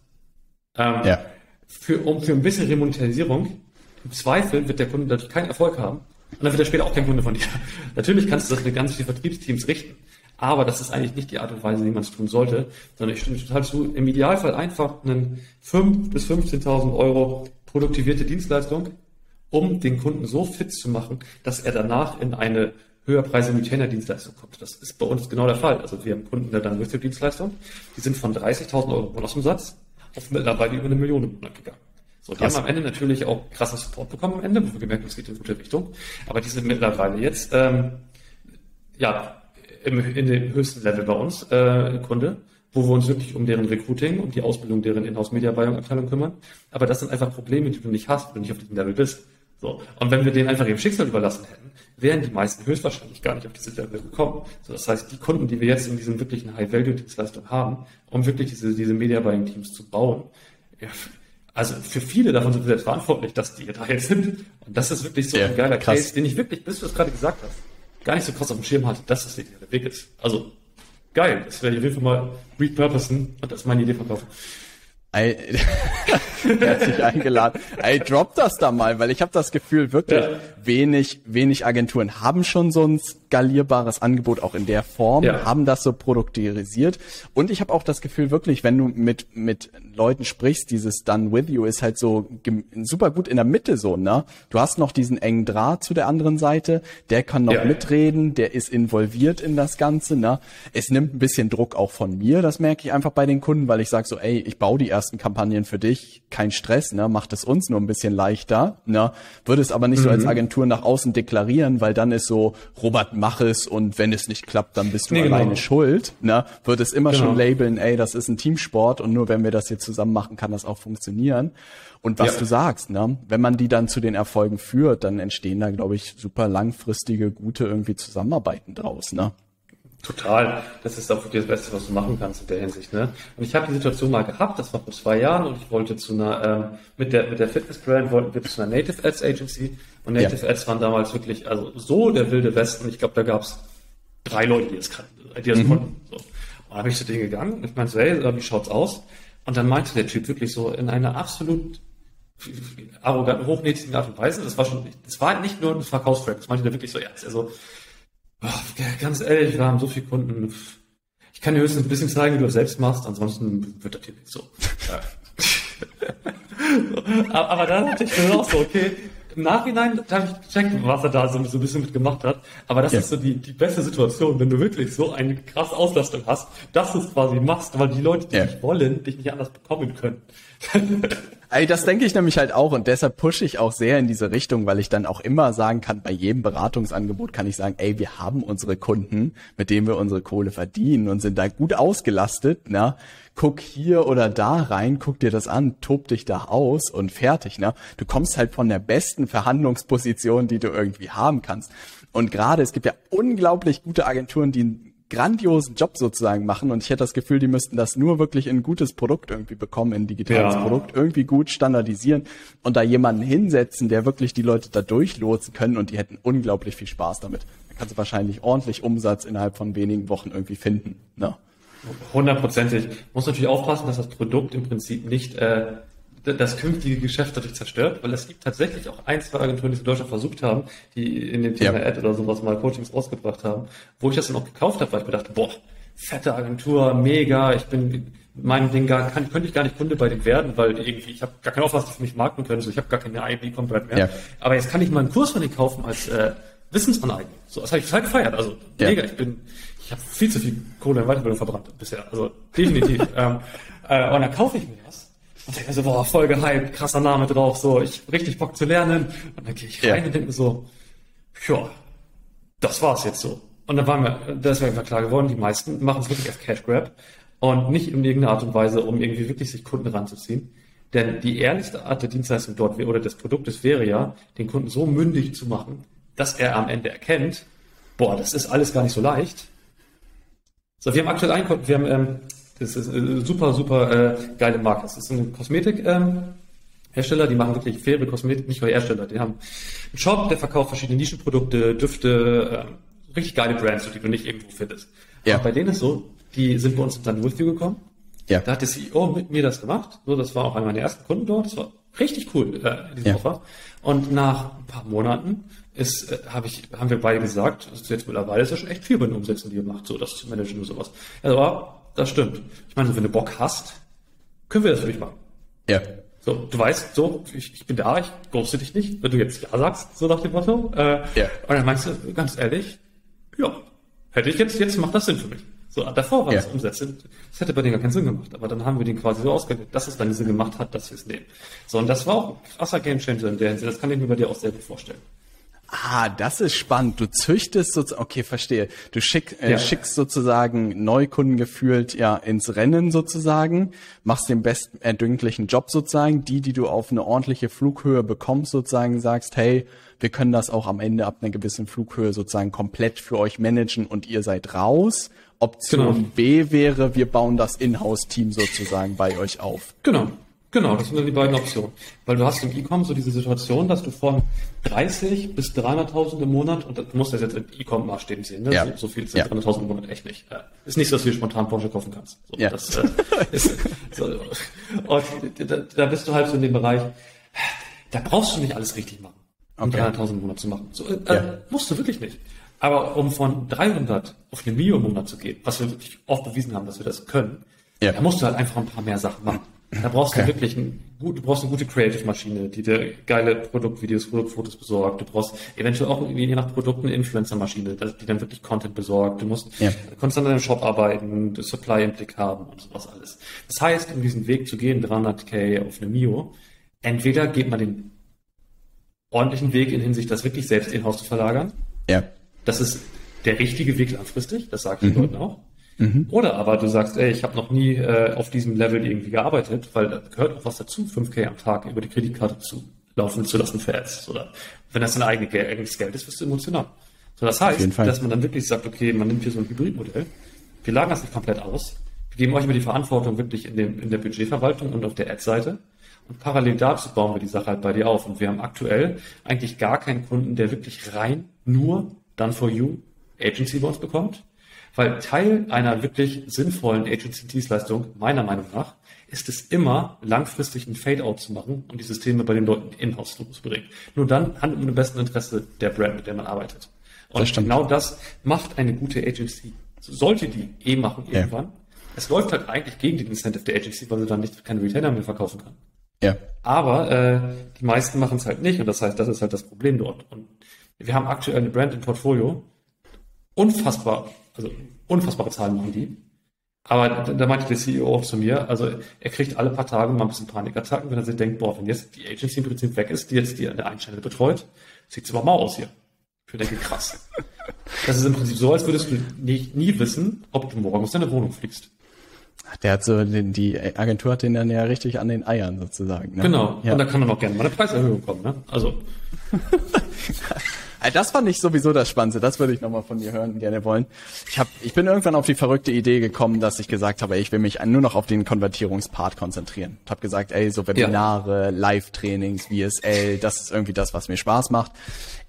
ähm, ja. für, um, für ein bisschen Remonetarisierung. Im Zweifel wird der Kunde dadurch keinen Erfolg haben und dann wird er später auch kein Kunde von dir. Natürlich kannst du das mit ganz vielen Vertriebsteams richten. Aber das ist eigentlich nicht die Art und Weise, wie man es tun sollte, sondern ich stimme total zu, im Idealfall einfach einen 5.000 bis 15.000 Euro produktivierte Dienstleistung, um den Kunden so fit zu machen, dass er danach in eine höherpreisige Retainer-Dienstleistung kommt. Das ist bei uns genau der Fall. Also wir haben Kunden der dann with Dienstleistung, die sind von 30.000 Euro Monatsumsatz auf mittlerweile über eine Million im Monat gegangen. So, die Krass. haben am Ende natürlich auch krassen Support bekommen am Ende, wo wir gemerkt haben, es geht in gute Richtung. Aber die sind mittlerweile jetzt, ähm, ja, im, in dem höchsten Level bei uns äh, Kunde, wo wir uns wirklich um deren Recruiting und die Ausbildung deren Inhouse-Media-Buying-Abteilung kümmern. Aber das sind einfach Probleme, die du nicht hast, wenn du nicht auf diesem Level bist. So. Und wenn wir denen einfach ihrem Schicksal überlassen hätten, wären die meisten höchstwahrscheinlich gar nicht auf diese Level gekommen. So, das heißt, die Kunden, die wir jetzt in diesen wirklichen High-Value-Dienstleistungen haben, um wirklich diese, diese Media-Buying-Teams zu bauen, ja, also für viele davon sind wir selbst verantwortlich, dass die da jetzt sind. Und das ist wirklich so ja, ein geiler krass. Case, den ich wirklich, bis du es gerade gesagt hast, gar nicht so krass auf dem Schirm hatte, dass das der Weg ist. Also geil, das werde ich auf jeden Fall mal repurposen und das ist meine Idee verkaufen. Ey, herzlich eingeladen. Ey, drop das da mal, weil ich habe das Gefühl, wirklich ja. wenig, wenig Agenturen haben schon so ein skalierbares Angebot auch in der Form, ja. haben das so produktivisiert. Und ich habe auch das Gefühl, wirklich, wenn du mit, mit Leuten sprichst, dieses Done With You ist halt so super gut in der Mitte so, ne? Du hast noch diesen engen Draht zu der anderen Seite, der kann noch ja. mitreden, der ist involviert in das Ganze, ne? Es nimmt ein bisschen Druck auch von mir, das merke ich einfach bei den Kunden, weil ich sage so, ey, ich baue die ersten Kampagnen für dich, kein Stress, ne? Macht es uns nur ein bisschen leichter, ne? Würde es aber nicht mhm. so als mhm. Agentur nach außen deklarieren, weil dann ist so, Robert mach es und wenn es nicht klappt, dann bist du nee, alleine genau. schuld. Ne? Wird es immer genau. schon labeln, ey, das ist ein Teamsport und nur wenn wir das jetzt zusammen machen, kann das auch funktionieren. Und was ja. du sagst, ne? wenn man die dann zu den Erfolgen führt, dann entstehen da, glaube ich, super langfristige, gute irgendwie Zusammenarbeiten draus. Ne? Total. Das ist auch wirklich das Beste, was du machen kannst in der Hinsicht. Ne? Und ich habe die Situation mal gehabt, das war vor zwei Jahren und ich wollte zu einer, ähm, mit der, mit der Fitness-Brand wollten wir zu einer Native Ads Agency und Native ja. Ads waren damals wirklich, also so der wilde Westen. Ich glaube, da gab es drei Leute, die das, kannten, die das mhm. konnten. So. Und dann habe ich zu denen gegangen und ich meinte so, hey, wie schaut's aus? Und dann meinte der Typ wirklich so in einer absolut arroganten, hochnäsigen Art und Weise, das war schon, das war nicht nur ein Verkaufstrack, das meinte der wirklich so ernst. Also, oh, ganz ehrlich, wir haben so viele Kunden, Ich kann dir höchstens ein bisschen zeigen, wie du das selbst machst, ansonsten wird das hier nicht so. aber dann hatte ich mir auch so, okay, im Nachhinein habe ich gecheckt, was er da so, so ein bisschen mit gemacht hat. Aber das ja. ist so die, die beste Situation, wenn du wirklich so eine krasse Auslastung hast, dass du es quasi machst, weil die Leute, die ja. dich wollen, dich nicht anders bekommen können. Ey, das denke ich nämlich halt auch und deshalb pushe ich auch sehr in diese Richtung, weil ich dann auch immer sagen kann, bei jedem Beratungsangebot kann ich sagen, ey, wir haben unsere Kunden, mit denen wir unsere Kohle verdienen und sind da gut ausgelastet, ne? Guck hier oder da rein, guck dir das an, tob dich da aus und fertig, ne? Du kommst halt von der besten Verhandlungsposition, die du irgendwie haben kannst. Und gerade, es gibt ja unglaublich gute Agenturen, die grandiosen Job sozusagen machen und ich hätte das Gefühl, die müssten das nur wirklich in ein gutes Produkt irgendwie bekommen, in ein digitales ja. Produkt, irgendwie gut standardisieren und da jemanden hinsetzen, der wirklich die Leute da durchlotsen können und die hätten unglaublich viel Spaß damit. Da kannst du wahrscheinlich ordentlich Umsatz innerhalb von wenigen Wochen irgendwie finden. Ne? Hundertprozentig. Muss natürlich aufpassen, dass das Produkt im Prinzip nicht äh, das künftige Geschäft dadurch zerstört, weil es gibt tatsächlich auch ein, zwei Agenturen, die es in Deutschland versucht haben, die in dem Thema ja. Ad oder sowas mal Coachings rausgebracht haben, wo ich das dann auch gekauft habe, weil ich mir dachte, boah, fette Agentur, mega, ich bin mein Ding gar, kann, könnte ich gar nicht Kunde bei dem werden, weil irgendwie, ich habe gar keine Auffassung, für mich markten können, so ich habe gar keine eigene E-Com-Brand mehr. Ja. Aber jetzt kann ich mal einen Kurs von denen kaufen als äh, Wissensaneignung. So, das habe ich total gefeiert. Also mega, ich bin, ich habe viel zu viel Kohle in Weiterbildung verbrannt bisher. Also definitiv. ähm, äh, und dann kaufe ich mir das und denke mir so, boah, voll gehypt, krasser Name drauf, so, ich richtig Bock zu lernen. Und dann gehe ich rein ja. und denke mir so, ja, das war's jetzt so. Und dann war mir, das wäre einfach klar geworden, die meisten machen es wirklich als Cash Grab und nicht in irgendeiner Art und Weise, um irgendwie wirklich sich Kunden ranzuziehen. Denn die ehrlichste Art der Dienstleistung dort oder des Produktes wäre ja, den Kunden so mündig zu machen, dass er am Ende erkennt, boah, das ist alles gar nicht so leicht. So, wir haben aktuell einen Kunden, wir haben ähm, das ist eine super, super äh, geile Marke. Das ist ein Kosmetik. Ähm, Hersteller, die machen wirklich faire Kosmetik, nicht nur Hersteller. Die haben einen Shop, der verkauft verschiedene Nischenprodukte, Düfte, äh, richtig geile Brands, die du nicht irgendwo findest. Ja. Und bei denen ist so, die sind bei uns in With You gekommen. Ja. Da hat der CEO mit mir das gemacht. So, das war auch einer meiner ersten Kunden dort. Das war richtig cool, äh, diese ja. Offer. Und nach ein paar Monaten ist, äh, hab ich, haben wir beide gesagt, das ist jetzt mittlerweile ist ja schon echt viel bei den Umsätzen, die ihr macht, so das zu managen und sowas. Also, das stimmt. Ich meine, wenn du Bock hast, können wir das für dich machen. Ja. So, du weißt, so, ich, ich bin da, ich ghoste dich nicht, wenn du jetzt Ja sagst, so nach dem Motto. Äh, ja. Und dann meinst du, ganz ehrlich, ja, hätte ich jetzt, jetzt macht das Sinn für mich. So, davor war ja. das Umsetzen. Das hätte bei denen gar keinen Sinn gemacht. Aber dann haben wir den quasi so ausgelegt, dass es dann Sinn gemacht hat, dass wir es nehmen. So, und das war auch ein krasser Gamechanger in der Hinsicht. Das kann ich mir bei dir auch sehr gut vorstellen. Ah, das ist spannend. Du züchtest sozusagen, okay, verstehe. Du schick, äh, ja. schickst sozusagen Neukunden gefühlt ja ins Rennen sozusagen, machst den besten erdenklichen Job sozusagen, die, die du auf eine ordentliche Flughöhe bekommst sozusagen, sagst, hey, wir können das auch am Ende ab einer gewissen Flughöhe sozusagen komplett für euch managen und ihr seid raus. Option genau. B wäre, wir bauen das Inhouse-Team sozusagen bei euch auf. Genau. Genau, das sind dann die beiden Optionen. Weil du hast im E-Com so diese Situation, dass du von 30 bis 300.000 im Monat, und du musst das jetzt im E-Com-Maßstäben sehen, ne? Ja. So, so viel sind ja. 300.000 im Monat echt nicht. Ist nicht so, dass du spontan Porsche kaufen kannst. So, ja. Das, äh, ist, so, und da, da bist du halt so in dem Bereich, da brauchst du nicht alles richtig machen, um okay. 300.000 im Monat zu machen. So, äh, ja. musst du wirklich nicht. Aber um von 300 auf eine Million im Monat zu gehen, was wir wirklich oft bewiesen haben, dass wir das können, ja. da musst du halt einfach ein paar mehr Sachen machen. Da brauchst okay. du wirklich ein, du brauchst eine gute Creative-Maschine, die dir geile Produktvideos, Produktfotos besorgt. Du brauchst eventuell auch je nach Produkt eine Influencer-Maschine, die dann wirklich Content besorgt. Du musst ja. konstant an deinem Shop arbeiten, Supply im Blick haben und sowas alles. Das heißt, um diesen Weg zu gehen, 300k auf eine Mio, entweder geht man den ordentlichen Weg in Hinsicht, das wirklich selbst in-house zu verlagern. Ja. Das ist der richtige Weg langfristig, das sage ich mhm. den Leuten auch. Mhm. Oder aber du sagst, ey, ich habe noch nie äh, auf diesem Level irgendwie gearbeitet, weil da gehört auch was dazu, 5K am Tag über die Kreditkarte zu laufen zu lassen für Ads. Oder wenn das dein eigenes Geld ist, wirst du emotional. So, das heißt, dass man dann wirklich sagt, okay, man nimmt hier so ein Hybridmodell, wir lagern das nicht komplett aus, wir geben euch immer die Verantwortung wirklich in, dem, in der Budgetverwaltung und auf der Ad-Seite. Und parallel dazu bauen wir die Sache halt bei dir auf. Und wir haben aktuell eigentlich gar keinen Kunden, der wirklich rein nur Done for You Agency bei uns bekommt, weil Teil einer wirklich sinnvollen Agency-Dienstleistung, meiner Meinung nach, ist es immer, langfristig ein Fade-out zu machen und die Systeme bei den Leuten in-house zu bringen. Nur dann handelt man im besten Interesse der Brand, mit der man arbeitet. Und das genau das macht eine gute Agency sollte die eh machen irgendwann. Ja. Es läuft halt eigentlich gegen den Incentive der Agency, weil sie dann nicht keine Retainer mehr verkaufen kann. Ja. Aber äh, die meisten machen es halt nicht und das heißt, das ist halt das Problem dort. Und wir haben aktuell eine Brand im Portfolio. Unfassbar, also unfassbare Zahlen machen die. Aber da, da meinte der CEO auch zu mir, also er kriegt alle paar Tage mal ein bisschen Panikattacken, wenn er sich denkt, boah, wenn jetzt die Agency im Prinzip weg ist, die jetzt die der Einstände betreut, sieht es aber mau aus hier. Ich denke, krass. Das ist im Prinzip so, als würdest du nie, nie wissen, ob du morgen aus deiner Wohnung fliegst. Der hat so, die Agentur hat den dann ja richtig an den Eiern sozusagen. Ne? Genau. Ja. Und da kann dann auch gerne mal eine Preiserhöhung kommen, ne? Also. Das fand ich sowieso das Spannendste. Das würde ich nochmal von dir hören, gerne wollen. Ich, hab, ich bin irgendwann auf die verrückte Idee gekommen, dass ich gesagt habe, ey, ich will mich nur noch auf den Konvertierungspart konzentrieren. Ich habe gesagt, ey, so Webinare, ja. Live-Trainings, VSL, das ist irgendwie das, was mir Spaß macht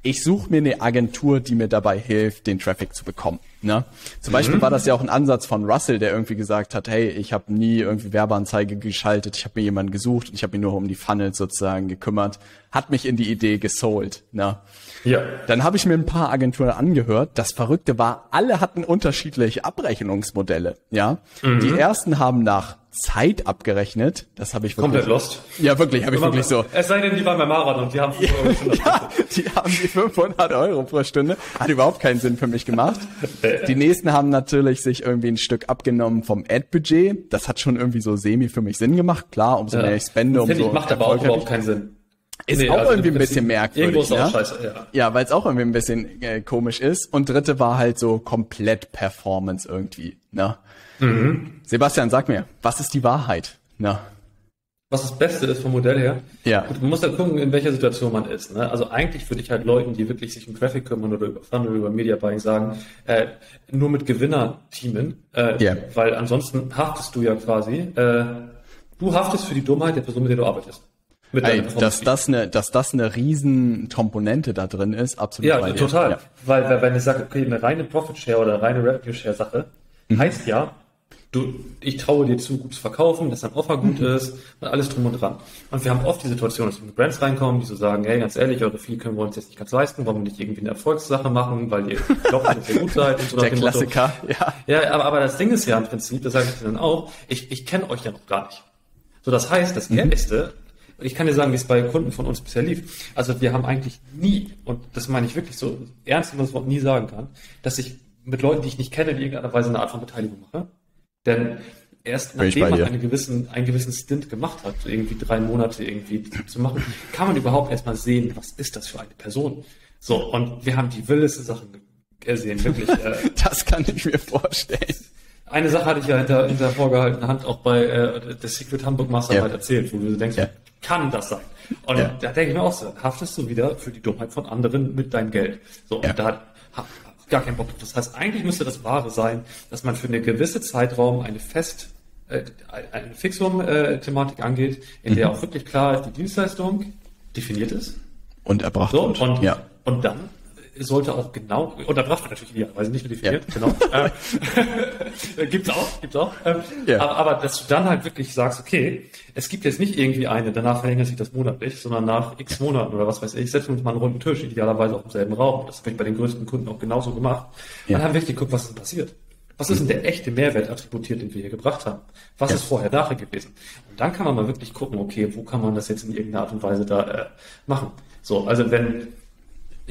ich suche mir eine Agentur, die mir dabei hilft, den Traffic zu bekommen. Ne? Zum mhm. Beispiel war das ja auch ein Ansatz von Russell, der irgendwie gesagt hat, hey, ich habe nie irgendwie Werbeanzeige geschaltet, ich habe mir jemanden gesucht und ich habe mich nur um die Funnels sozusagen gekümmert, hat mich in die Idee gesold. Ne? Ja. Dann habe ich mir ein paar Agenturen angehört. Das Verrückte war, alle hatten unterschiedliche Abrechnungsmodelle. Ja, mhm. die ersten haben nach Zeit abgerechnet. Das habe ich wirklich. Komplett lost. Ja, wirklich, habe ich wirklich so. Es sei denn, die waren beim Marathon und die haben 5 Euro ja, die haben die 500 Euro pro Stunde. Hat überhaupt keinen Sinn für mich gemacht. Die nächsten haben natürlich sich irgendwie ein Stück abgenommen vom Ad-Budget. Das hat schon irgendwie so semi für mich Sinn gemacht. Klar, umso ja. mehr ich spende, umso ich, macht aber auch überhaupt keinen Sinn. Ist nee, auch also irgendwie ein bisschen merkwürdig. Auch scheiße, ja. Ja, weil es auch irgendwie ein bisschen äh, komisch ist. Und dritte war halt so komplett Performance irgendwie. Ne? Mhm. Sebastian, sag mir, was ist die Wahrheit? Na. Was das Beste ist vom Modell her. Ja. man muss halt gucken, in welcher Situation man ist. Ne? Also eigentlich würde ich halt Leuten, die wirklich sich um Traffic kümmern oder über Funnel oder über Media Buying sagen, äh, nur mit Gewinner teamen, äh, yeah. weil ansonsten haftest du ja quasi, äh, du haftest für die Dummheit der Person, mit der du arbeitest. Ey, dass das eine, dass das eine riesen Komponente da drin ist, absolut. Ja, total. Ja. Weil, weil, wenn ich sage, okay, eine reine Profit Share oder reine Revenue Share Sache, mhm. heißt ja, du, ich traue dir zu, gut zu verkaufen, dass dein Offer gut mhm. ist und alles drum und dran. Und wir haben oft die Situation, dass wir Brands reinkommen, die so sagen, hey, ganz ehrlich, eure Fee können wir uns jetzt nicht ganz leisten, warum nicht irgendwie eine Erfolgssache machen, weil ihr glaubt, dass ihr gut seid und so. Der Klassiker, Motto. ja. Ja, aber, aber das Ding ist ja im Prinzip, das sage ich dir dann auch, ich, ich kenne euch ja noch gar nicht. So, das heißt, das mhm. Ehrlichste, ich kann dir sagen, wie es bei Kunden von uns bisher lief. Also wir haben eigentlich nie, und das meine ich wirklich so ernst, wie man das Wort nie sagen kann, dass ich mit Leuten, die ich nicht kenne, in irgendeiner Weise eine Art von Beteiligung mache. Denn erst nachdem man einen gewissen, einen gewissen Stint gemacht hat, irgendwie drei Monate irgendwie zu machen, kann man überhaupt erstmal sehen, was ist das für eine Person. So, und wir haben die wildeste Sachen gesehen, wirklich. Äh, das kann ich mir vorstellen. Eine Sache hatte ich ja hinter, hinter vorgehaltener Hand auch bei äh, der Secret Hamburg Mastermind ja. erzählt, wo du denkst, ja. Kann das sein? Und ja. da denke ich mir auch so, haftest du wieder für die Dummheit von anderen mit deinem Geld. So, und da gar keinen Bock drauf. Das heißt, eigentlich müsste das Wahre sein, dass man für eine gewisse Zeitraum eine fest äh, eine Fixum-Thematik äh, angeht, in mhm. der auch wirklich klar ist, die Dienstleistung definiert ist. Und erbracht so, wird. Und, ja. und dann sollte auch genau, und erbracht wird natürlich idealerweise nicht nur definiert, ja. genau. äh, gibt's auch, gibt's auch. Ähm, ja. aber, aber dass du dann halt wirklich sagst, okay, es gibt jetzt nicht irgendwie eine, danach verlängert sich das monatlich, sondern nach x Monaten oder was weiß ich, setzen wir uns mal einen runden Tisch, idealerweise auch im selben Raum. Das habe ich bei den größten Kunden auch genauso gemacht. Ja. dann haben wir wirklich geguckt, was ist passiert. Was ist denn der echte Mehrwert attributiert, den wir hier gebracht haben? Was ja. ist vorher nachher gewesen? Und dann kann man mal wirklich gucken, okay, wo kann man das jetzt in irgendeiner Art und Weise da äh, machen? So, also wenn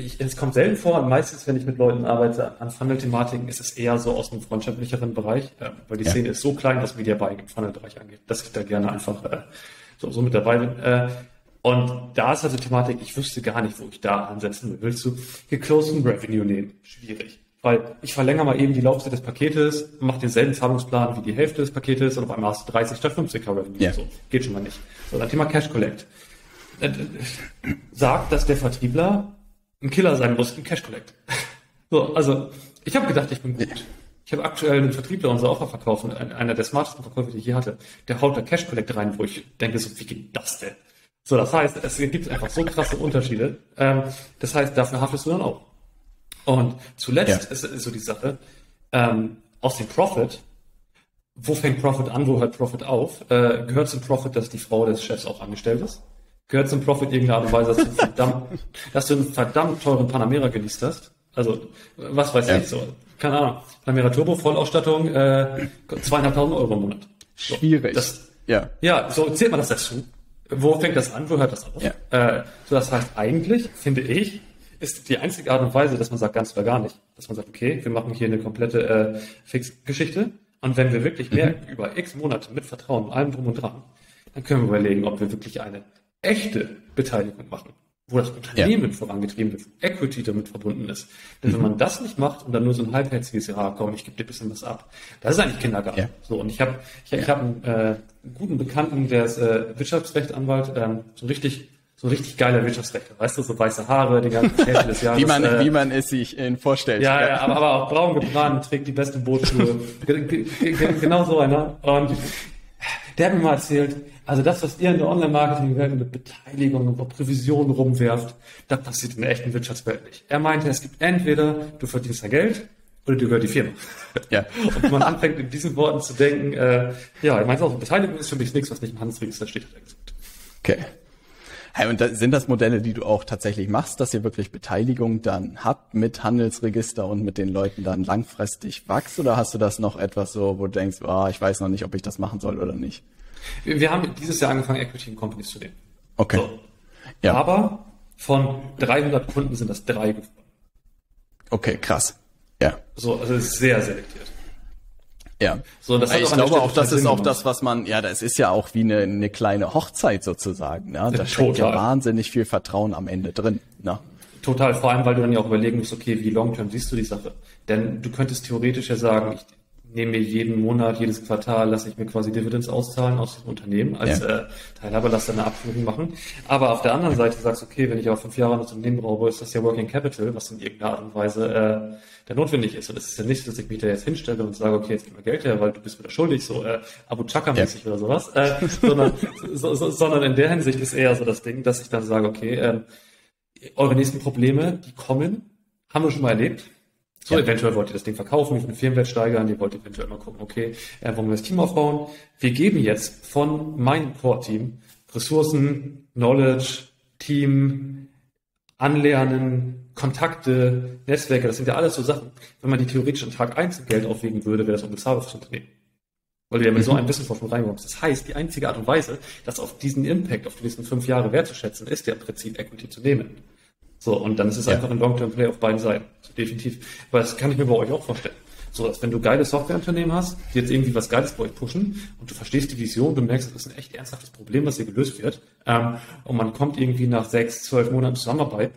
ich, es kommt selten vor und meistens, wenn ich mit Leuten arbeite an Funnel-Thematiken, ist es eher so aus einem freundschaftlicheren Bereich, äh, weil die ja. Szene ist so klein, was Media Buying im Funnel-Bereich angeht, dass ich da gerne einfach äh, so, so mit dabei bin. Äh, und da ist also Thematik, ich wüsste gar nicht, wo ich da ansetzen will. Willst du geclosen Revenue nehmen? Schwierig. Weil ich verlängere mal eben die Laufzeit des Paketes, mache denselben Zahlungsplan wie die Hälfte des Paketes und auf einmal hast du 30 statt 50 K Revenue. Ja. So, geht schon mal nicht. So, dann Thema Cash Collect. Äh, äh, sagt, dass der Vertriebler ein Killer sein muss im Cash Collect. so, also ich habe gedacht, ich bin gut. Ich habe aktuell einen Vertriebler unser Offer verkaufen, einer der smartesten Verkäufer, die ich je hatte. Der haut da Cash Collect rein, wo ich denke so, wie geht das denn? So, das heißt, es gibt einfach so krasse Unterschiede. Ähm, das heißt, dafür haftest du dann auch. Und zuletzt ja. ist, ist, so die Sache, ähm, aus dem Profit, wo fängt Profit an, wo hört Profit auf, äh, gehört zum Profit, dass die Frau des Chefs auch angestellt ist gehört zum Profit irgendeine Art und Weise, dass du, verdammt, dass du einen verdammt teuren Panamera geleast hast. Also, was weiß ja. ich so. keine Ahnung, Primera Turbo Vollausstattung, äh, zweieinhalbtausend Euro im Monat. So, Schwierig. Das, ja. Ja, so zählt man das dazu. Wo fängt das an? Wo hört das auf? Ja. Äh, so, das heißt eigentlich, finde ich, ist die einzige Art und Weise, dass man sagt, ganz oder gar nicht. Dass man sagt, okay, wir machen hier eine komplette äh, Fixgeschichte. Und wenn wir wirklich mehr mhm. über x Monate mit Vertrauen, allem drum und dran, dann können wir überlegen, ob wir wirklich eine echte Beteiligung machen wo das Unternehmen ja. vorangetrieben wird, Equity damit verbunden ist. Denn mhm. wenn man das nicht macht und dann nur so ein halbherziges, ja komm, ich gebe dir ein bisschen was ab, das ist eigentlich Kindergarten. Ja. So, und ich habe ich, ja. ich hab einen äh, guten Bekannten, der ist äh, Wirtschaftsrechtanwalt, ähm, so richtig so richtig geiler Wirtschaftsrechtler, weißt du, so weiße Haare, die ganze Hälfte des Jahres. wie man, äh, wie man es sich äh, vorstellt. Ja, ja, aber, aber auch braun gebrannt, trägt die besten Bootschuhe. genau so einer. Und der hat mir mal erzählt, also das, was ihr in der Online-Marketing-Welt mit Beteiligung und Provision rumwerft, das passiert in der echten Wirtschaftswelt nicht. Er meinte, es gibt entweder, du verdienst da Geld oder du gehört die Firma. Ja. Und man anfängt, in diesen Worten zu denken, äh, ja, er meinte auch, Beteiligung ist für mich nichts, was nicht im Handelsregister steht, hat er gesagt. Okay. Hey, und da, sind das Modelle, die du auch tatsächlich machst, dass ihr wirklich Beteiligung dann habt mit Handelsregister und mit den Leuten dann langfristig wächst? Oder hast du das noch etwas so, wo du denkst, oh, ich weiß noch nicht, ob ich das machen soll oder nicht? Wir, wir haben dieses Jahr angefangen, Equity in Companies zu nehmen. Okay. So. Ja. Aber von 300 Kunden sind das drei geworden. Okay, krass. Ja. So, also sehr selektiert. Ja. So, das ich glaube auch, das ist auch das, was man, ja, das ist ja auch wie eine, eine kleine Hochzeit sozusagen. Ne? Da steckt ja wahnsinnig viel Vertrauen am Ende drin. Ne? Total, vor allem, weil du dann ja auch überlegen musst, okay, wie long-term siehst du die Sache? Denn du könntest theoretisch ja sagen, ich nehme mir jeden Monat, jedes Quartal, lasse ich mir quasi Dividends auszahlen aus dem Unternehmen als ja. äh, Teilhaber, lasse dann eine Abführung machen. Aber auf der anderen Seite sagst du, okay, wenn ich auf fünf Jahre ein Unternehmen brauche, ist das ja Working Capital, was in irgendeiner Art und Weise äh, da notwendig ist. Und es ist ja nicht, dass ich mich da jetzt hinstelle und sage, okay, jetzt gib mir Geld her, weil du bist wieder schuldig, so äh, Abu Chaka-mäßig ja. oder sowas. Äh, sondern, so, so, sondern in der Hinsicht ist eher so das Ding, dass ich dann sage, okay, äh, eure nächsten Probleme, die kommen, haben wir schon mal erlebt so, ja. eventuell wollt ihr das Ding verkaufen, mit dem Firmenwert steigern, ihr wollt eventuell mal gucken, okay, äh, wollen wir das Team aufbauen? Wir geben jetzt von meinem Core-Team Ressourcen, Knowledge, Team, Anlernen, Kontakte, Netzwerke, das sind ja alles so Sachen. Wenn man die theoretisch an Tag 1 Geld aufwegen würde, wäre das unbezahlbar fürs Unternehmen. Weil du ja mit mhm. so einem Wissensvorsprung reinkommst. Das heißt, die einzige Art und Weise, das auf diesen Impact, auf die nächsten fünf Jahre wertzuschätzen, ist ja im Prinzip Equity zu nehmen. So, und dann ist es ja. einfach ein Long-Term-Play auf beiden Seiten. Definitiv. Weil das kann ich mir bei euch auch vorstellen. So, dass wenn du geile Softwareunternehmen hast, die jetzt irgendwie was Geiles bei euch pushen und du verstehst die Vision, du merkst, das ist ein echt ernsthaftes Problem, was hier gelöst wird, ähm, und man kommt irgendwie nach sechs, zwölf Monaten Zusammenarbeit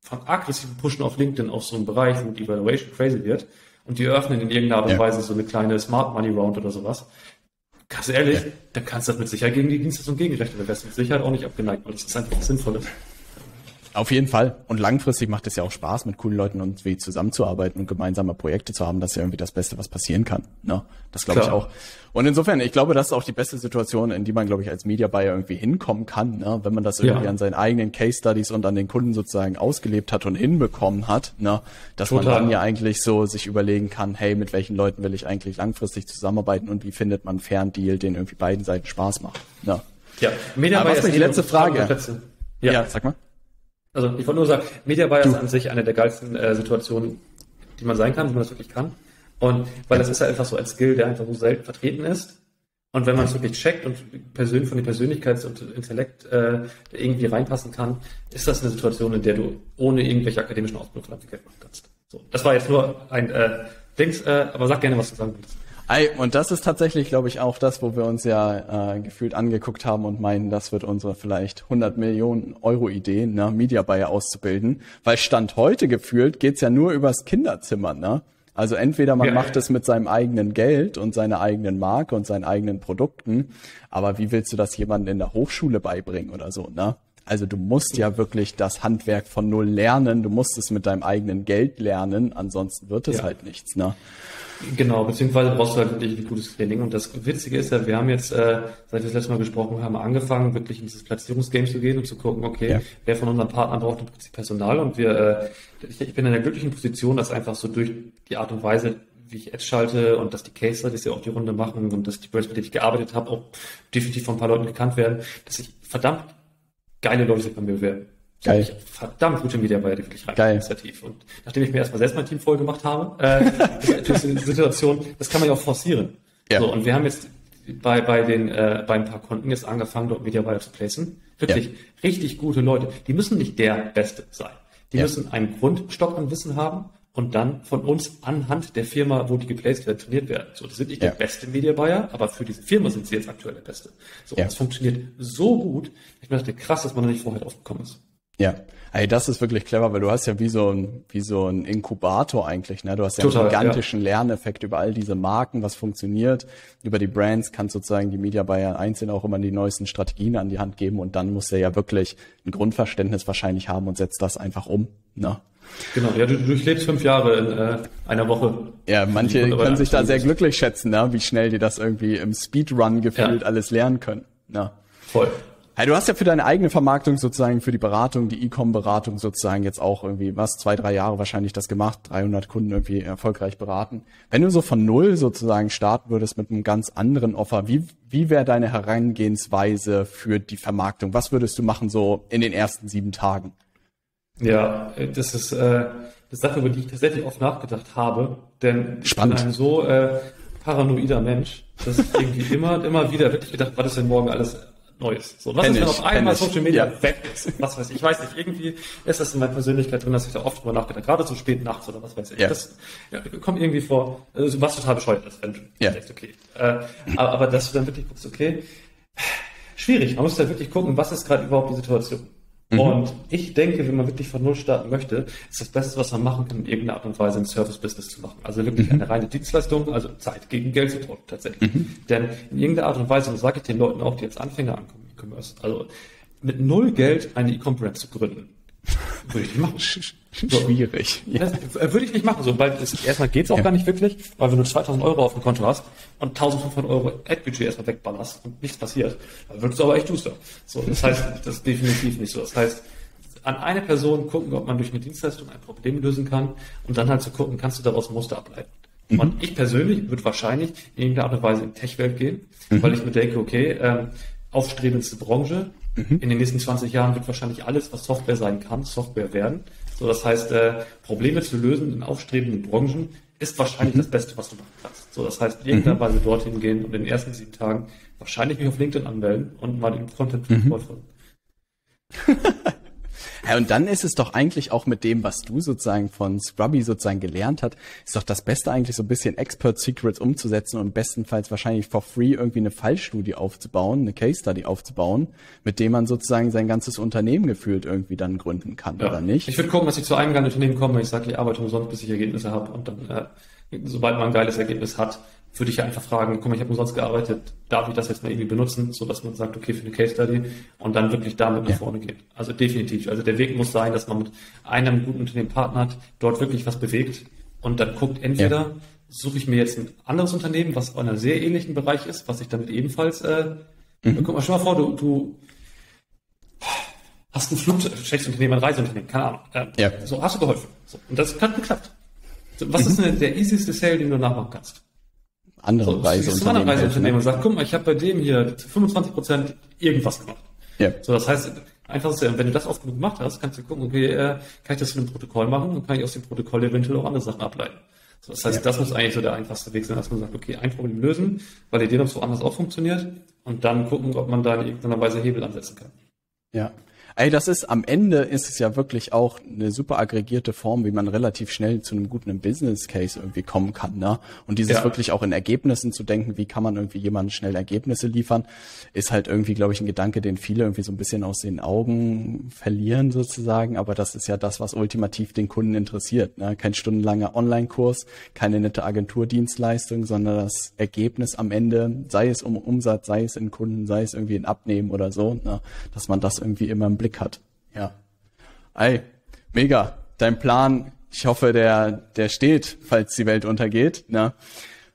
von aggressiven Pushen auf LinkedIn auf so einen Bereich, wo die Evaluation crazy wird und die eröffnen in irgendeiner Art und ja. Weise so eine kleine Smart Money Round oder sowas. Ganz ehrlich, ja. dann kannst du das mit Sicherheit gegen die Dienstleistung gegenrechnen. Dann wärst du mit Sicherheit auch nicht abgeneigt, weil das ist einfach was Sinnvolles. Auf jeden Fall. Und langfristig macht es ja auch Spaß, mit coolen Leuten irgendwie zusammenzuarbeiten und gemeinsame Projekte zu haben. Das ist ja irgendwie das Beste, was passieren kann. Ne? Das glaube ich auch. Und insofern, ich glaube, das ist auch die beste Situation, in die man, glaube ich, als Media Buyer irgendwie hinkommen kann, ne? wenn man das irgendwie ja. an seinen eigenen Case Studies und an den Kunden sozusagen ausgelebt hat und hinbekommen hat, ne? dass Total. man dann ja eigentlich so sich überlegen kann, hey, mit welchen Leuten will ich eigentlich langfristig zusammenarbeiten und wie findet man einen fairen Deal, den irgendwie beiden Seiten Spaß macht. Ne? Ja, Media Buyer ist die letzte Frage. Ja. ja, sag mal. Also ich wollte nur sagen, Media Buyer ist an sich eine der geilsten äh, Situationen, die man sein kann, wie man das wirklich kann. Und weil das ist ja einfach so ein Skill, der einfach so selten vertreten ist. Und wenn man es wirklich checkt und persönlich von den Persönlichkeits- und Intellekt äh, irgendwie reinpassen kann, ist das eine Situation, in der du ohne irgendwelche akademischen Ausbildung verdammt viel Geld machen kannst. So, das war jetzt nur ein äh, Dings, äh, aber sag gerne, was du sagen willst. Und das ist tatsächlich, glaube ich, auch das, wo wir uns ja äh, gefühlt angeguckt haben und meinen, das wird unsere vielleicht 100 Millionen Euro Idee, ne, Media Buyer auszubilden. Weil Stand heute gefühlt geht's ja nur übers Kinderzimmer, ne? Also entweder man ja, macht es mit seinem eigenen Geld und seiner eigenen Marke und seinen eigenen Produkten, aber wie willst du das jemandem in der Hochschule beibringen oder so, ne? Also du musst ja wirklich das Handwerk von null lernen, du musst es mit deinem eigenen Geld lernen, ansonsten wird es ja. halt nichts, ne? Genau, beziehungsweise brauchst du halt wirklich ein gutes Training. Und das Witzige ist ja, wir haben jetzt, äh, seit wir das letzte Mal gesprochen haben, angefangen, wirklich in dieses Platzierungsgame zu gehen und zu gucken, okay, ja. wer von unseren Partnern braucht im Prinzip Personal. Und wir, äh, ich, ich bin in der glücklichen Position, dass einfach so durch die Art und Weise, wie ich Ads schalte und dass die Case Studies ja auch die Runde machen und dass die Brands, mit denen ich gearbeitet habe, auch definitiv von ein paar Leuten gekannt werden, dass ich verdammt geile Leute bei mir bewerben. Geil. Verdammt gute Media Buyer, die wirklich rein Geil. initiativ. Und nachdem ich mir erstmal selbst mein Team voll gemacht habe, äh, das ist Situation, das kann man ja auch forcieren. Ja. So, und wir haben jetzt bei, bei den, äh, bei ein paar Kunden jetzt angefangen, dort Media Buyer zu placen. Wirklich ja. richtig gute Leute. Die müssen nicht der Beste sein. Die ja. müssen einen Grundstock an Wissen haben und dann von uns anhand der Firma, wo die geplaced werden, trainiert werden. So, die sind nicht ja. der beste Media Buyer, aber für diese Firma sind sie jetzt aktuell der Beste. So, das funktioniert so gut. Ich dachte, krass, dass man da nicht vorher aufgekommen ist. Ja, Ey, das ist wirklich clever, weil du hast ja wie so ein, wie so ein Inkubator eigentlich, ne? Du hast ja Total, einen gigantischen ja. Lerneffekt über all diese Marken, was funktioniert. Über die Brands kannst sozusagen die Media Buyer einzeln auch immer die neuesten Strategien an die Hand geben und dann muss er ja wirklich ein Grundverständnis wahrscheinlich haben und setzt das einfach um, ne? Genau, ja, du, du durchlebst fünf Jahre in äh, einer Woche. Ja, manche können sich da sehr glücklich schätzen, ne? wie schnell die das irgendwie im Speedrun gefühlt ja. alles lernen können. Ne? Voll. Ja, du hast ja für deine eigene Vermarktung sozusagen, für die Beratung, die E-Com-Beratung sozusagen jetzt auch irgendwie, was, zwei, drei Jahre wahrscheinlich das gemacht, 300 Kunden irgendwie erfolgreich beraten. Wenn du so von Null sozusagen starten würdest mit einem ganz anderen Offer, wie, wie wäre deine Herangehensweise für die Vermarktung? Was würdest du machen so in den ersten sieben Tagen? Ja, das ist äh, eine Sache, über die ich tatsächlich oft nachgedacht habe, denn Spannend. ich bin ein so äh, paranoider Mensch, dass ich irgendwie immer immer wieder wirklich gedacht, was ist denn morgen alles Neues. So, was ist, wenn auf einmal Social Media ja. weg ist? Was weiß ich, ich weiß nicht, irgendwie ist das in meiner Persönlichkeit drin, dass ich da oft drüber nachgedacht gerade so spät nachts oder was weiß ich. Ja. Das ja, kommt irgendwie vor, also, was total bescheuert ist, wenn du ja. denkst, okay. Äh, aber, aber dass du dann wirklich guckst, okay, schwierig, man muss da wirklich gucken, was ist gerade überhaupt die Situation. Mhm. Und ich denke, wenn man wirklich von Null starten möchte, ist das Beste, was man machen kann, in irgendeiner Art und Weise ein Service-Business zu machen. Also wirklich mhm. eine reine Dienstleistung, also Zeit gegen Geld zu tauschen tatsächlich. Mhm. Denn in irgendeiner Art und Weise, und das sage ich den Leuten auch, die jetzt Anfänger ankommen, E-Commerce, also mit null Geld eine E-Com-Brand zu gründen, würde ich nicht machen. Schwierig. Ja. Äh, würde ich nicht machen, so, weil es, erstmal geht's auch ja. gar nicht wirklich, weil wenn du 2000 Euro auf dem Konto hast und 1500 Euro Ad-Budget erstmal wegballerst und nichts passiert, dann würdest du aber echt duster. So, das heißt, das ist definitiv nicht so. Das heißt, an eine Person gucken, ob man durch eine Dienstleistung ein Problem lösen kann und dann halt zu gucken, kannst du daraus Muster ableiten. Mhm. Und ich persönlich würde wahrscheinlich in irgendeiner Art und Weise in Tech-Welt gehen, mhm. weil ich mir denke, okay, ähm, aufstrebendste Branche, mhm. in den nächsten 20 Jahren wird wahrscheinlich alles, was Software sein kann, Software werden. So, das heißt, äh, Probleme zu lösen in aufstrebenden Branchen ist wahrscheinlich mhm. das Beste, was du machen kannst. So, das heißt, in irgendeiner mhm. Weise dorthin gehen und in den ersten sieben Tagen wahrscheinlich mich auf LinkedIn anmelden und mal den Content mhm. folgen. Ja, und dann ist es doch eigentlich auch mit dem, was du sozusagen von Scrubby sozusagen gelernt hat, ist doch das Beste eigentlich so ein bisschen Expert Secrets umzusetzen und bestenfalls wahrscheinlich for free irgendwie eine Fallstudie aufzubauen, eine Case Study aufzubauen, mit dem man sozusagen sein ganzes Unternehmen gefühlt irgendwie dann gründen kann, ja. oder nicht? Ich würde gucken, dass ich zu einem geilen Unternehmen komme, ich sage, ich arbeite umsonst, bis ich Ergebnisse habe und dann, äh, sobald man ein geiles Ergebnis hat, würde ich ja einfach fragen, guck mal, ich habe umsonst gearbeitet, darf ich das jetzt mal irgendwie benutzen, so dass man sagt, okay, für eine Case Study und dann wirklich damit nach ja. vorne geht. Also definitiv. Also der Weg muss sein, dass man mit einem guten Unternehmen partnert, dort wirklich was bewegt und dann guckt, entweder ja. suche ich mir jetzt ein anderes Unternehmen, was in einem sehr ähnlichen Bereich ist, was ich damit ebenfalls, äh, mhm. guck mal, stell mal vor, du, du hast ein Flugzeugunternehmen, ein Reiseunternehmen, keine Ahnung. Äh, ja. So hast du geholfen. So, und das hat geklappt. So, was mhm. ist denn der easieste Sale, den du nachmachen kannst? Andere so, Reiseunternehmen. Andere Reiseunternehmen und sagt, guck mal, ich habe bei dem hier 25 Prozent irgendwas gemacht. Ja. So, das heißt, einfach ist, wenn du das oft genug gemacht hast, kannst du gucken, okay, äh, kann ich das in einem Protokoll machen und kann ich aus dem Protokoll eventuell auch andere Sachen ableiten. So, das heißt, ja. das muss eigentlich so der einfachste Weg sein, dass man sagt, okay, ein Problem lösen, validieren, ob es woanders auch funktioniert und dann gucken, ob man da in irgendeiner Weise Hebel ansetzen kann. Ja. Ey, das ist am Ende ist es ja wirklich auch eine super aggregierte Form, wie man relativ schnell zu einem guten Business Case irgendwie kommen kann, ne? Und dieses ja. wirklich auch in Ergebnissen zu denken, wie kann man irgendwie jemandem schnell Ergebnisse liefern, ist halt irgendwie, glaube ich, ein Gedanke, den viele irgendwie so ein bisschen aus den Augen verlieren sozusagen. Aber das ist ja das, was ultimativ den Kunden interessiert, ne? Kein stundenlanger Online-Kurs, keine nette Agenturdienstleistung, sondern das Ergebnis am Ende, sei es um Umsatz, sei es in Kunden, sei es irgendwie in Abnehmen oder so, ne? Dass man das irgendwie immer im Blick hat. Ja. Ey, mega. Dein Plan, ich hoffe, der, der steht, falls die Welt untergeht. Ne?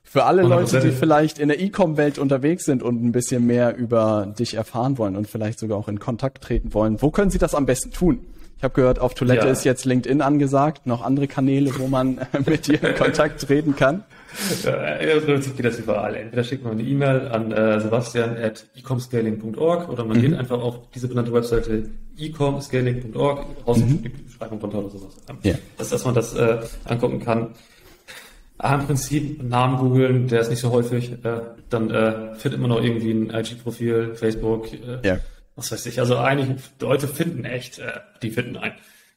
Für alle Leute, die vielleicht in der E-Com-Welt unterwegs sind und ein bisschen mehr über dich erfahren wollen und vielleicht sogar auch in Kontakt treten wollen, wo können sie das am besten tun? Ich habe gehört, auf Toilette Ja. ist jetzt LinkedIn angesagt, noch andere Kanäle, wo man mit dir in Kontakt treten kann. Äh, Prinzip geht das überall. Entweder schickt man eine E-Mail an äh, sebastian at ecomscaling.org oder man geht einfach auf diese benannte Webseite ecomscaling.org, raus in die Beschreibung drunter oder sowas. Ja. Dass, dass man das äh, angucken kann. Ah, Im Prinzip Namen googeln, der ist nicht so häufig. Äh, dann äh, findet man noch irgendwie ein IG-Profil, Facebook, äh, Ja. was weiß ich. Also einige Leute finden echt, äh, die finden ein.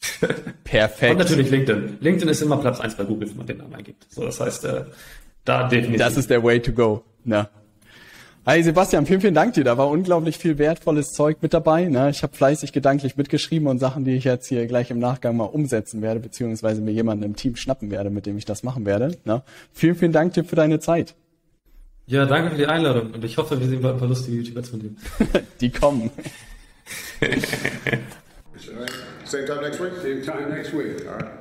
Perfekt. Und natürlich LinkedIn. LinkedIn ist immer Platz eins bei Google, wenn man den Namen eingibt. So, das heißt, äh, da definitiv. Das ist der Way to go. Ne? Hey Sebastian, vielen, vielen Dank dir. Da war unglaublich viel wertvolles Zeug mit dabei. Ne? Ich habe fleißig gedanklich mitgeschrieben und Sachen, die ich jetzt hier gleich im Nachgang mal umsetzen werde, beziehungsweise mir jemanden im Team schnappen werde, mit dem ich das machen werde. Ne? Vielen, vielen Dank dir für deine Zeit. Ja, danke für die Einladung und ich hoffe, wir sehen bald ein paar lustige YouTubers von dir. Die kommen. Same time next week? Same time next week. All right.